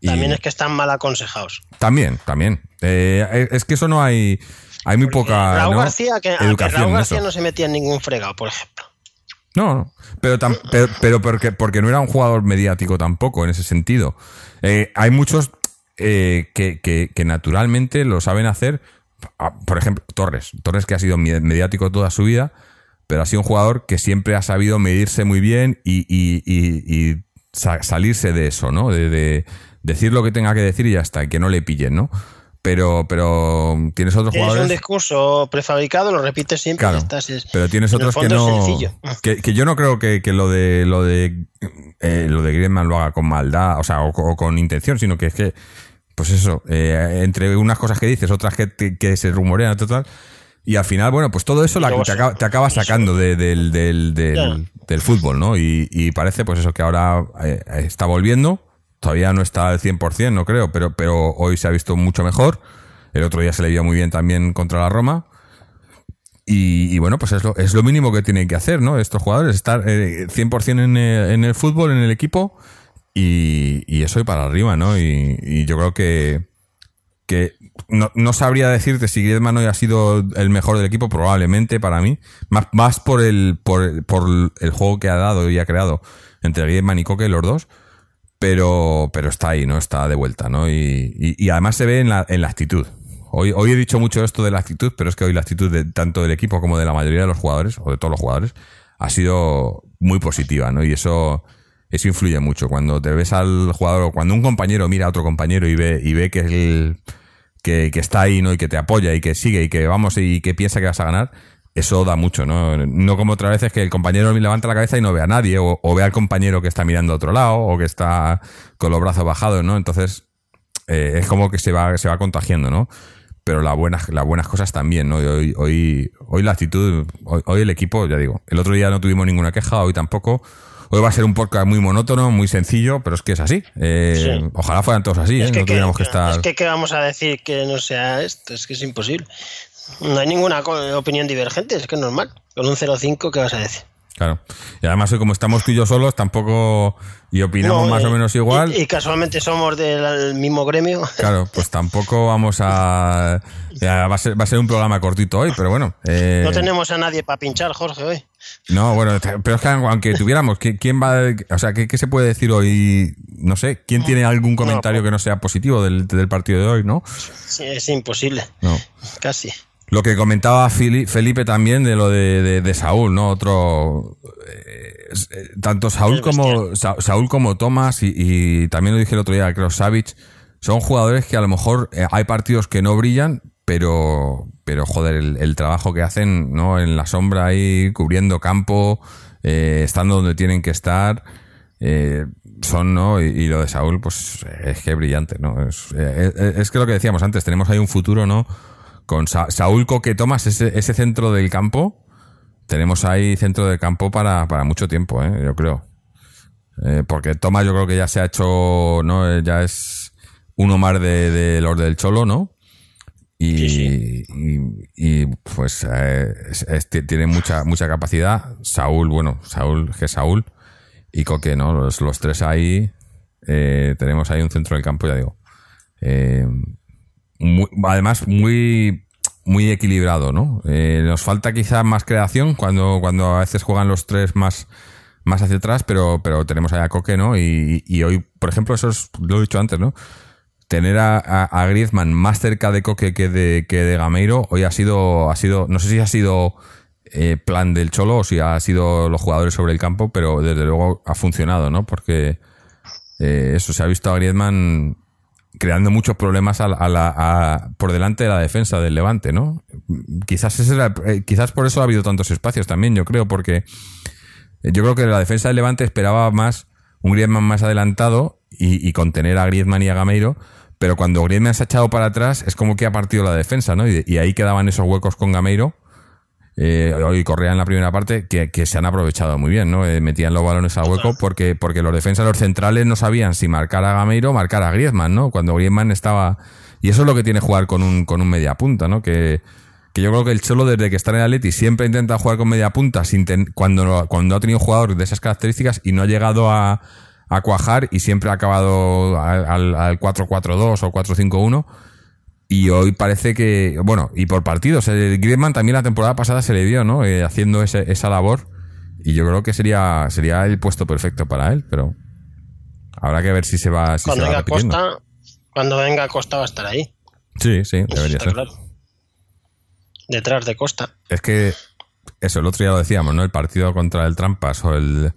Y- También es que están mal aconsejados. también, también. Eh, es que eso no hay. Hay muy poca Raúl ¿no? García, que, educación. Raúl García no se metía en ningún fregado, por ejemplo. No, no. Pero, pero, pero porque, porque no era un jugador mediático tampoco en ese sentido. Eh, hay muchos eh, que, que, naturalmente lo saben hacer. Ah, Por ejemplo, Torres. Torres que ha sido me- mediático toda su vida, pero ha sido un jugador que siempre ha sabido medirse muy bien y, y- y- y sa- salirse de eso, ¿no? De, de decir lo que tenga que decir y ya está, que no le pillen, ¿no? Pero, pero tienes otros Tienes un jugadores. discurso prefabricado, lo repites siempre Claro, y estás. es- pero tienes otros que no. Que, que yo no creo que, que lo de lo de eh, lo de Griezmann lo haga con maldad, o sea, o, o con intención, sino que es que, pues eso, eh, entre unas cosas que dices, otras que, te- que se rumorean, total. Y al final, bueno, pues todo eso la- te, acaba, te acaba sacando de- del, del, del, del fútbol, ¿no? Y, y parece, pues eso, que ahora eh, está volviendo. Todavía no está al 100%, no creo, pero, pero hoy se ha visto mucho mejor. El otro día se le vio muy bien también contra la Roma. Y, bueno, pues es lo, es lo mínimo que tienen que hacer, ¿no? Estos jugadores, estar eh, 100% en el, en el fútbol, en el equipo, y, eso y para arriba, ¿no? Y, yo creo que, que no, no sabría decirte si Griezmann hoy ha sido el mejor del equipo, probablemente para mí, más, más por, el, por, por el juego que ha dado y ha creado entre Griezmann y Coque, los dos, pero, pero está ahí, ¿no? Está de vuelta, ¿no? Y, y, y además se ve en la, en la actitud. Hoy, hoy he dicho mucho esto de la actitud, pero es que hoy la actitud de tanto del equipo como de la mayoría de los jugadores, o de todos los jugadores, ha sido muy positiva, ¿no? Y eso, eso influye mucho. Cuando te ves al jugador, o cuando un compañero mira a otro compañero y ve, y ve que, el, que, que está ahí, ¿no? Y que te apoya y que sigue y que vamos y que piensa que vas a ganar, eso da mucho, ¿no? No como otras veces que el compañero levanta la cabeza y no ve a nadie, o, o ve al compañero que está mirando a otro lado, o que está con los brazos bajados, ¿no? Entonces, eh, es como que se va, se va contagiando, ¿no? Pero las buenas, las buenas cosas también, ¿no? Hoy, hoy, hoy la actitud, hoy, hoy el equipo, ya digo, el otro día no tuvimos ninguna queja, hoy tampoco. Hoy va a ser un podcast muy monótono, muy sencillo, pero es que es así. Eh, Sí. Ojalá fueran todos así, ¿eh? Que, no tuviéramos que, estar. es que, ¿qué vamos a decir que no sea esto? Es que es imposible. No hay ninguna opinión divergente, es que es normal. Con un 0,5, ¿qué vas a decir? Claro. Y además, hoy como estamos tú y yo solos, tampoco. Y opinamos No, más eh, o menos igual. Y, y casualmente somos del mismo gremio. Claro, pues tampoco vamos a. ya, va, a ser, va a ser un programa cortito hoy, pero bueno. eh, No tenemos a nadie para pinchar, Jorge, hoy. No, bueno, pero es que aunque tuviéramos, ¿qui- ¿quién va? O sea, ¿qué, qué se puede decir hoy? No sé, ¿quién tiene algún comentario pues- que no sea positivo del, del partido de hoy, no? Sí, es imposible. No. Casi. Lo que comentaba Felipe también de lo de, de- de Saúl, ¿no? Otro. eh, eh, tanto Saúl como, Sa- Saúl como Thomas, y, y también lo dije el otro día, creo, Savic, son jugadores que a lo mejor eh, hay partidos que no brillan, pero, pero joder, el, el trabajo que hacen, ¿no? En la sombra ahí, cubriendo campo, eh, estando donde tienen que estar. eh, son, ¿no? Y, y lo de Saúl, pues es que es brillante, ¿no? Es, es- es que lo que decíamos antes, tenemos ahí un futuro, ¿no? Con Sa- Saúl Coque Tomás, ese, ese centro del campo, tenemos ahí centro del campo para, para mucho tiempo, ¿eh? yo creo. Eh, porque Tomás yo creo que ya se ha hecho, ¿no? Eh, Ya es uno más de, de los del Cholo, ¿no? Y, Sí, y, y, pues eh, es- es- tiene mucha, mucha capacidad. Saúl, bueno, Saúl, que Saúl y Coque, ¿no? Los, los tres ahí, tenemos ahí un centro del campo, ya digo. Muy- además, muy, muy equilibrado, ¿no? Eh, nos falta quizá más creación cuando, cuando a veces juegan los tres más, más hacia atrás, pero, pero tenemos a Coque, ¿no? Y, y hoy, por ejemplo, eso es, lo he dicho antes, ¿no? Tener a, a, a Griezmann más cerca de Coque que de, que de Gameiro, hoy ha sido, ha sido, no sé si ha sido eh, plan del Cholo o si ha sido los jugadores sobre el campo, pero desde luego ha funcionado, ¿no? Porque, eh, eso se ha visto a Griezmann creando muchos problemas a, la- a por delante de la defensa del Levante, ¿no? Quizás, ese era- eh, quizás por eso ha habido tantos espacios también, yo creo, porque yo creo que la defensa del Levante esperaba más un Griezmann más adelantado y, y contener a Griezmann y a Gameiro, pero cuando Griezmann se ha echado para atrás es como que ha partido la defensa, ¿no? Y, y ahí quedaban esos huecos con Gameiro eh, hoy Correa en la primera parte, que, que se han aprovechado muy bien, ¿no? Eh, metían los balones al hueco porque, porque los defensas, los centrales no sabían si marcar a Gameiro o marcar a Griezmann, ¿no? Cuando Griezmann estaba... Y eso es lo que tiene jugar con un, con un media punta, ¿no? Que, que yo creo que el Cholo desde que está en el Atleti siempre intenta jugar con media punta sin ten- cuando, cuando ha tenido jugadores de esas características y no ha llegado a, a cuajar y siempre ha acabado al, al- al 4-4-2 o 4-5-1 y hoy parece que, bueno, y por partidos, el Griezmann también la temporada pasada se le vio, ¿no? Eh, haciendo ese- esa labor. Y yo creo que sería, sería el puesto perfecto para él, pero habrá que ver si se va, si se cuando va venga. Costa, cuando venga Costa va a estar ahí. Sí, sí, debería está ser. claro. Detrás de Costa. Es que, eso, el otro día lo decíamos, ¿no? El partido contra el Trampas o el,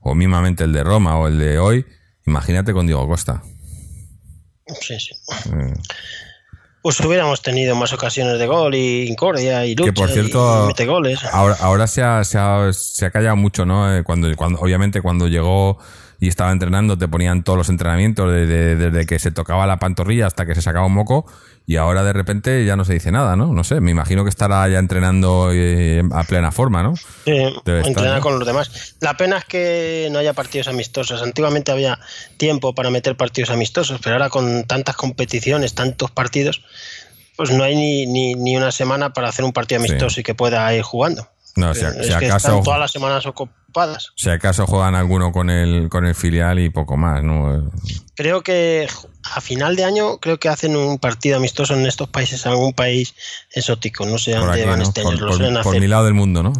o mismamente el de Roma o el de hoy, imagínate con Diego Costa. Sí, sí. Eh, Pues hubiéramos tenido más ocasiones de gol y Incordia y lucha Que, por y cierto, mete goles. Ahora, ahora se, ha, se, ha, se ha callado mucho, ¿no? Eh, Cuando, cuando, obviamente cuando llegó y estaba entrenando te ponían todos los entrenamientos de- de- desde que se tocaba la pantorrilla hasta que se sacaba un moco y ahora de repente ya no se dice nada, ¿no? No sé, me imagino que estará ya entrenando eh, a plena forma, ¿no? Sí, Debe estar, entrenar ¿no? con los demás. La pena es que no haya partidos amistosos. Antiguamente había tiempo para meter partidos amistosos, pero ahora con tantas competiciones, tantos partidos, pues no hay ni, ni, ni una semana para hacer un partido amistoso y que pueda ir jugando. No, si, a- es si que acaso, están todas las semanas ocupadas. si acaso juegan alguno con el, con el filial y poco más, ¿no? Creo que a final de año creo que hacen un partido amistoso en estos países, algún país exótico. No sé Por dónde aquí, van ¿no? este año. Por, lo por- por hacer. mi lado del mundo, ¿no?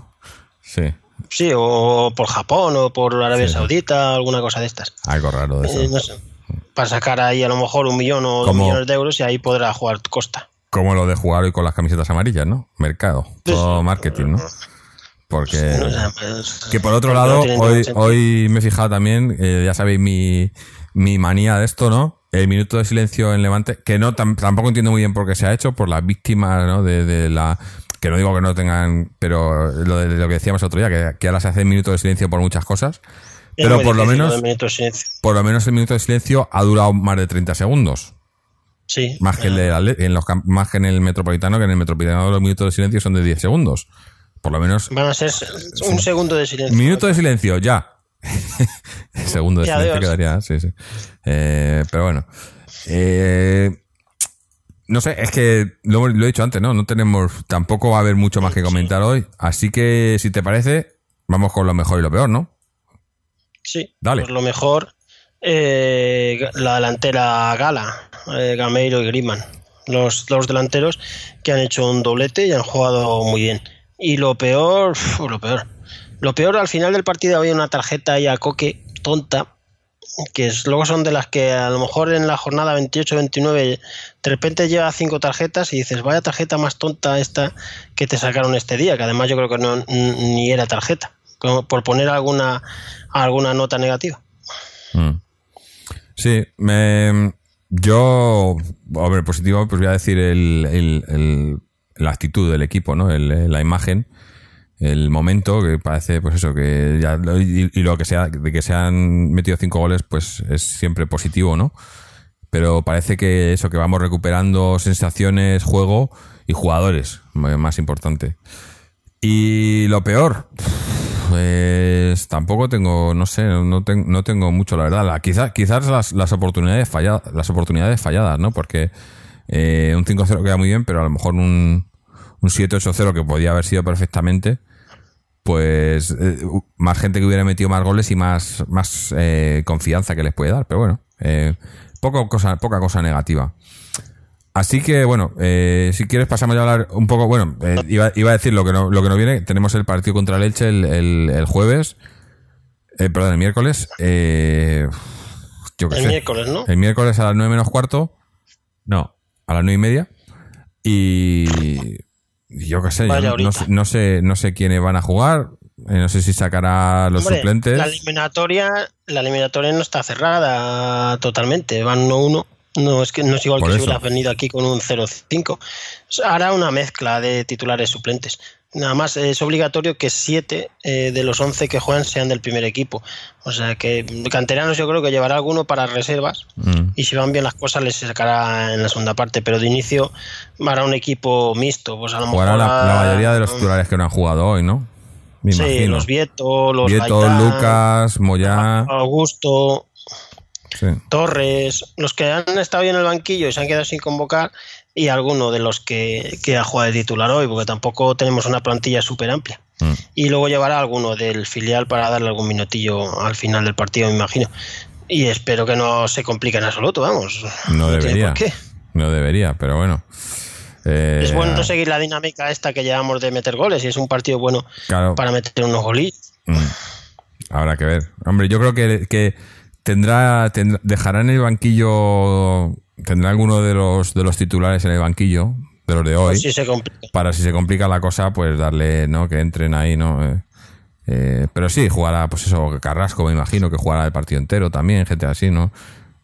Sí, Sí, o por Japón o por Arabia Sí. Saudita, alguna cosa de estas. algo raro de eso. Eh, no sé, para sacar ahí a lo mejor un millón o dos millones de euros y ahí podrá jugar Costa. Como lo de jugar hoy con las camisetas amarillas, ¿no? Mercado, todo marketing, ¿no? Porque... No pues, Que por otro lado, hoy, hoy me he fijado también, eh, ya sabéis mi, mi manía de esto, ¿no? El minuto de silencio en Levante, que no tam- tampoco entiendo muy bien por qué se ha hecho, por las víctimas, ¿no? De, de la que no digo que no tengan, pero lo de, lo que decíamos otro día, que, que ahora se hace minuto de silencio por muchas cosas, Es pero por lo menos, por lo menos el minuto de silencio ha durado más de 30 segundos. Sí. Más que, el de en los, más que en el metropolitano, que en el metropolitano los minutos de silencio son de 10 segundos. Por lo menos Van a ser un segundo de silencio. Minuto de silencio, ya. Segundo de silencio quedaría, sí, sí. Eh, pero bueno. Eh, no sé, es que lo, lo he dicho antes, ¿no? No tenemos, tampoco va a haber mucho más que comentar hoy. Así que, si te parece, vamos con lo mejor y lo peor, ¿no? Sí. Dale. Pues lo mejor, eh, la delantera Gala, eh, Gameiro y Griezmann. Los dos delanteros que han hecho un doblete y han jugado muy bien. Y lo peor, lo peor. Lo peor, al final del partido había una tarjeta ahí a Coque tonta, que es, luego son de las que a lo mejor en la jornada 28-29 de repente lleva cinco tarjetas y dices, vaya tarjeta más tonta esta que te sacaron este día, que además yo creo que no, ni era tarjeta, por poner alguna, alguna nota negativa. Mm. Sí, me, yo, a ver, positivo, pues voy a decir el- la actitud del equipo, ¿no? El- la imagen, el momento, que parece, pues eso, que ya, y, lo que sea, de que se han metido cinco goles, pues es siempre positivo, ¿no? Pero parece que eso, que vamos recuperando sensaciones, juego y jugadores, más importante. Y lo peor, pues tampoco tengo, no sé, no, ten- no tengo mucho, la verdad. Quizás quizás las, las oportunidades falladas, las oportunidades falladas, ¿no? Porque eh, un 5-0 queda muy bien, pero a lo mejor un, un 7-8-0 que podía haber sido perfectamente, pues eh, más gente que hubiera metido más goles y más, más eh, confianza que les puede dar. Pero bueno, eh, poco cosa, poca cosa negativa. Así que bueno, si quieres pasamos ya a hablar un poco, bueno, iba, iba a decir lo que no, lo que no viene, tenemos el partido contra el Elche el, el, el jueves, eh, perdón, el miércoles, yo qué El sé. miércoles, ¿no? El miércoles a las nueve menos cuarto, no, a las nueve y media, y yo qué sé, yo no, sé, no sé, no sé quiénes van a jugar, Eh, no sé si sacará los Hombre, suplentes. La eliminatoria, la eliminatoria no está cerrada totalmente, van 1-1. No es que no es igual Por que eso. si hubieras venido aquí con un 0-5. Hará una mezcla de titulares suplentes. Nada más es obligatorio que 7 de los 11 que juegan sean del primer equipo. O sea que canteranos yo creo que llevará alguno para reservas Mm. y si van bien las cosas les sacará en la segunda parte. Pero de inicio hará un equipo mixto. Pues a lo mejor la, mayoría de los titulares que no han jugado hoy, ¿no? Me Sí, imagino. los Vieto, los Vieto, Lucas, Moyá. Augusto, Sí. Torres, los que han estado ahí en el banquillo y se han quedado sin convocar, y alguno de los que, que ha jugado de titular hoy, porque tampoco tenemos una plantilla súper amplia. Mm. Y luego llevará alguno del filial para darle algún minutillo al final del partido, me imagino. Y espero que no se complique en absoluto, vamos. No debería. por qué. No debería, pero bueno. Eh, Es bueno seguir la dinámica esta que llevamos de meter goles y es un partido bueno Claro. para meter unos golillos. Mm. Habrá que ver. Hombre, yo creo que, que tendrá, tendrá- dejará en el banquillo, tendrá alguno de los de los titulares en el banquillo, de los de hoy, Si se complica. para si se complica la cosa, pues darle, ¿no? Que entren ahí, ¿no? Eh, eh, pero sí, jugará, pues eso, Carrasco, me imagino que jugará el partido entero también, gente así, ¿no?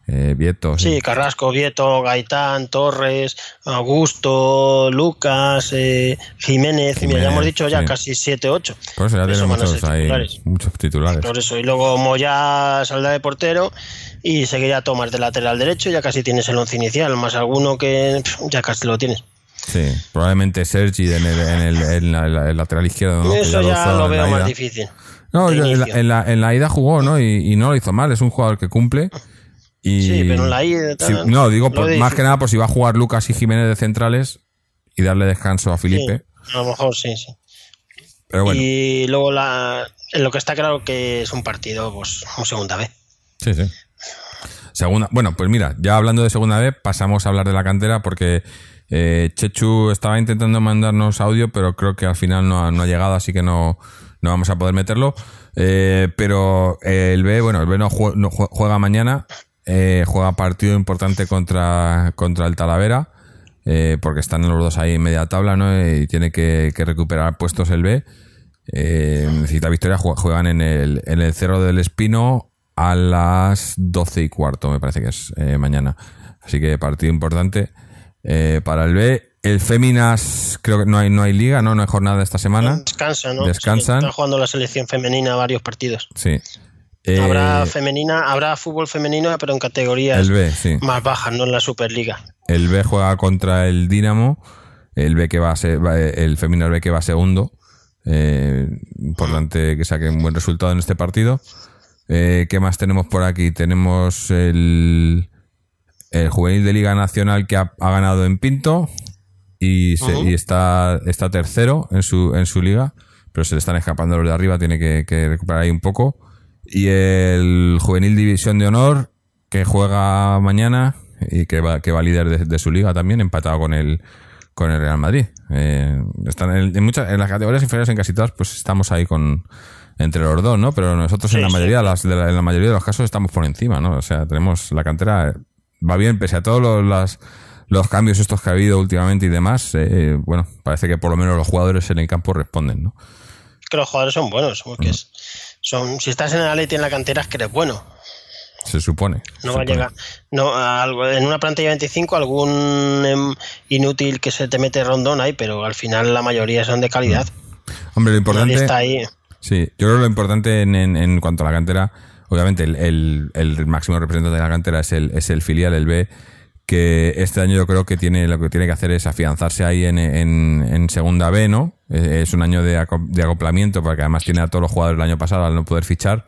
Eh, Vieto, Sí, Carrasco, Vieto, Gaitán, Torres, Augusto, Lucas, eh, Jiménez, ya hemos dicho ya sí. casi 7-8. Por eso ya a muchos ser ahí, titulares. muchos titulares. Por eso, y luego Moya saldrá de portero y seguirá Tomás de lateral derecho, ya casi tienes el once inicial, más alguno que ya casi lo tienes. Sí, probablemente Sergi en el, en el, en la- la- el lateral izquierdo, Eso ya lo veo más difícil. No, en, la, inicio. en, la, en la ida jugó, ¿no? Y, y no lo hizo mal, es un jugador que cumple. Y, Sí, pero en la ida, no, digo, por- más que nada, pues si va a jugar Lucas y Jiménez de centrales y darle descanso a Felipe. Sí, a lo mejor sí, sí. Pero bueno, Y luego la, en lo que está claro que es un partido, pues, un segunda vez. sí, sí. Segunda, bueno, pues mira, ya hablando de segunda vez, pasamos a hablar de la cantera porque eh, Chechu estaba intentando mandarnos audio, pero creo que al final no ha, no ha llegado, así que no, no vamos a poder meterlo. Eh, pero el B, bueno, el B no, jue- no jue- juega mañana, eh, juega partido importante contra, contra el Talavera, eh, porque están los dos ahí en media tabla, ¿no? Y tiene que, recuperar puestos el B. Eh, necesita victoria, jue- juegan en el, en el Cerro del Espino a las 12 y cuarto, me parece que es eh, mañana. Así que partido importante eh, para el B. El Féminas, creo que no hay, no hay liga, ¿no? No hay jornada esta semana. Descansa, ¿no? Descansan. Sí, está jugando la selección femenina varios partidos. Sí. Eh, habrá femenina, habrá fútbol femenino, pero en categorías el B, sí. más bajas, no en la Superliga. El B juega contra el Dinamo. El B que va a ser, el Féminas B que va segundo. Eh, importante que saque un buen resultado en este partido. Eh, ¿Qué más tenemos por aquí? Tenemos el, el juvenil de Liga Nacional que ha, ha ganado en Pinto y, se- y está, está tercero en su, en su liga, pero se le están escapando los de arriba, tiene que, que recuperar ahí un poco. Y el juvenil División de Honor que juega mañana y que va, que va líder de, de su liga también, empatado con el, con el Real Madrid. Eh, están en, en muchas, en las categorías inferiores, en casi todas, pues estamos ahí con entre los dos, ¿no? Pero nosotros en la sí. mayoría, las, de la- en la mayoría de los casos estamos por encima, ¿no? O sea, tenemos la cantera va bien pese a todos los, las- los cambios estos que ha habido últimamente y demás. eh, bueno, parece que por lo menos los jugadores en el campo responden, ¿no? Que los jugadores son buenos, Mm. porque es- son, si estás en el Atleti en la cantera es que eres bueno. Se supone. No se va a llegar. No, algo- en una plantilla de 25 algún em, inútil que se te mete rondón hay, pero al final la mayoría son de calidad. Hombre, lo importante. está ahí. Sí, yo creo que lo importante en, en, en cuanto a la cantera, obviamente el, el, el máximo representante de la cantera es el, es el filial, el B, que este año yo creo que tiene lo que tiene que hacer es afianzarse ahí en, en, en segunda B, ¿no? Es un año de, de acoplamiento, porque además tiene a todos los jugadores del año pasado al no poder fichar,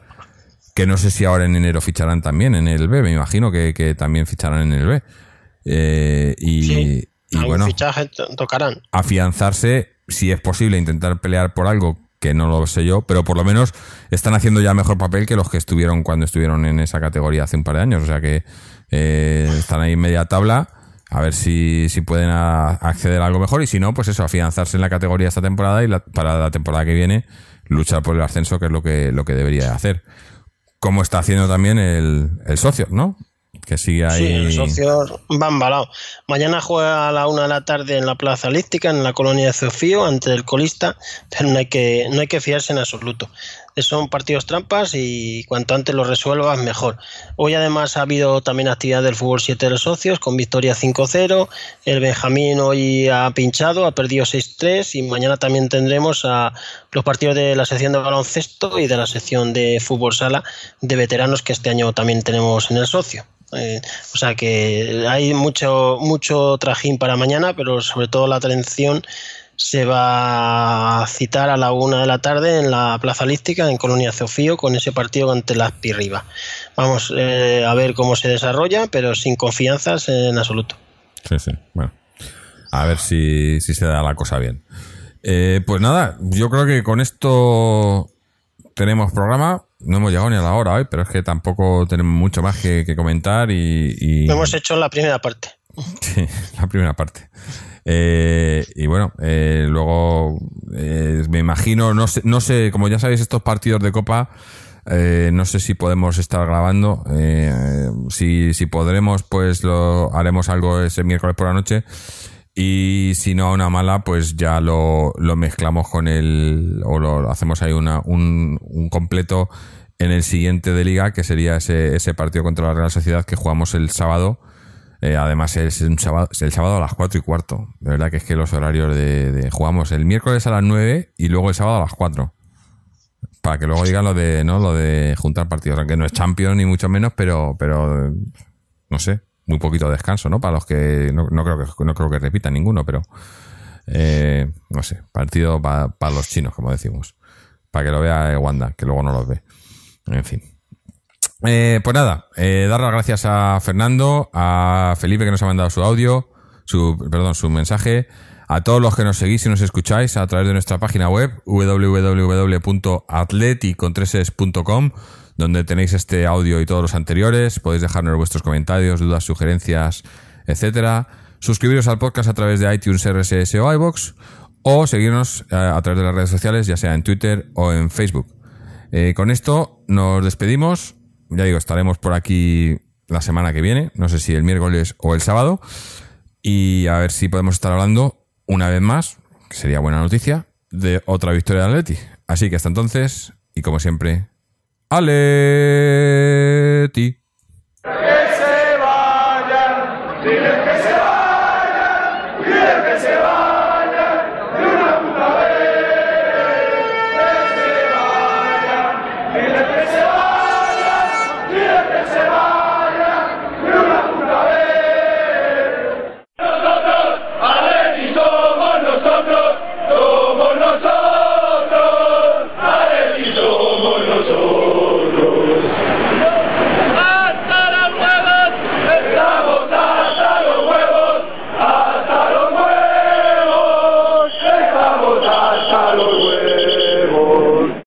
que no sé si ahora en enero ficharán también en el B, me imagino que, que también ficharán en el B. Eh, y, Sí, y bueno, fichaje to- tocarán. afianzarse, si es posible, intentar pelear por algo que no lo sé yo, pero por lo menos están haciendo ya mejor papel que los que estuvieron cuando estuvieron en esa categoría hace un par de años. O sea que eh, están ahí en media tabla. A ver si, si pueden acceder a algo mejor y si no, pues eso, afianzarse en la categoría esta temporada y la- para la temporada que viene luchar por el ascenso, que es lo que, lo que debería hacer. Como está haciendo también el, el socio, ¿no? Que sigue ahí. Sí, los socios van balados. Mañana juega a la una de la tarde en la Plaza Lística, en la colonia de Zofío, ante el colista, pero no hay que, no hay que fiarse en absoluto. Son partidos trampas y cuanto antes los resuelvas, mejor. Hoy además ha habido también actividad del fútbol 7 de los socios, con victoria 5-0. El Benjamín hoy ha pinchado, ha perdido 6-3 y mañana también tendremos a los partidos de la sección de baloncesto y de la sección de fútbol sala de veteranos que este año también tenemos en el socio. Eh, o sea que hay mucho, mucho trajín para mañana, pero sobre todo la atención se va a citar a la una de la tarde en la Plaza Lística, en Colonia Zofío, con ese partido ante las Pirriba. Vamos eh, a ver cómo se desarrolla, pero sin confianzas en absoluto. Sí, sí, bueno. A ver si, si se da la cosa bien. Eh, pues nada, yo creo que con esto tenemos programa. No hemos llegado ni a la hora hoy, pero es que tampoco tenemos mucho más que, comentar y, Hemos hecho la primera parte. Sí, la primera parte. Eh, y bueno, eh, luego eh, me imagino, no sé, no sé, como ya sabéis, estos partidos de Copa, no sé si podemos estar grabando. si, si podremos, pues lo haremos algo ese miércoles por la noche. Y si no a una mala, pues ya lo, lo mezclamos con el. o lo, hacemos ahí una, un, un, completo en el siguiente de liga, que sería ese, ese partido contra la Real Sociedad que jugamos el sábado. Eh, además es un sábado, el sábado a las 4 y cuarto. De verdad que es que los horarios de, jugamos el miércoles a las 9 y luego el sábado a las 4. Para que luego digan lo de, ¿no? Lo de juntar partidos. Aunque no es Champions ni mucho menos, pero, pero no sé, muy poquito descanso, ¿no? Para los que no, creo que no creo que repitan ninguno, pero eh, no sé, partido para los chinos, como decimos, para que lo vea Wanda, que luego no los ve. En fin. Eh, pues nada, eh, dar las gracias a Fernando, a Felipe que nos ha mandado su audio, su, perdón, su mensaje, a todos los que nos seguís y nos escucháis a través de nuestra página web www.atleticontreses.com donde tenéis este audio y todos los anteriores. Podéis dejarnos vuestros comentarios, dudas, sugerencias, etcétera. Suscribiros al podcast a través de iTunes, RSS o iBox o seguirnos eh, a través de las redes sociales, ya sea en Twitter o en Facebook. Eh, con esto nos despedimos. Ya digo, estaremos por aquí la semana que viene, no sé si el miércoles o el sábado, y a ver si podemos estar hablando una vez más, que sería buena noticia, de otra victoria de Atleti. Así que hasta entonces, y como siempre, Aleti.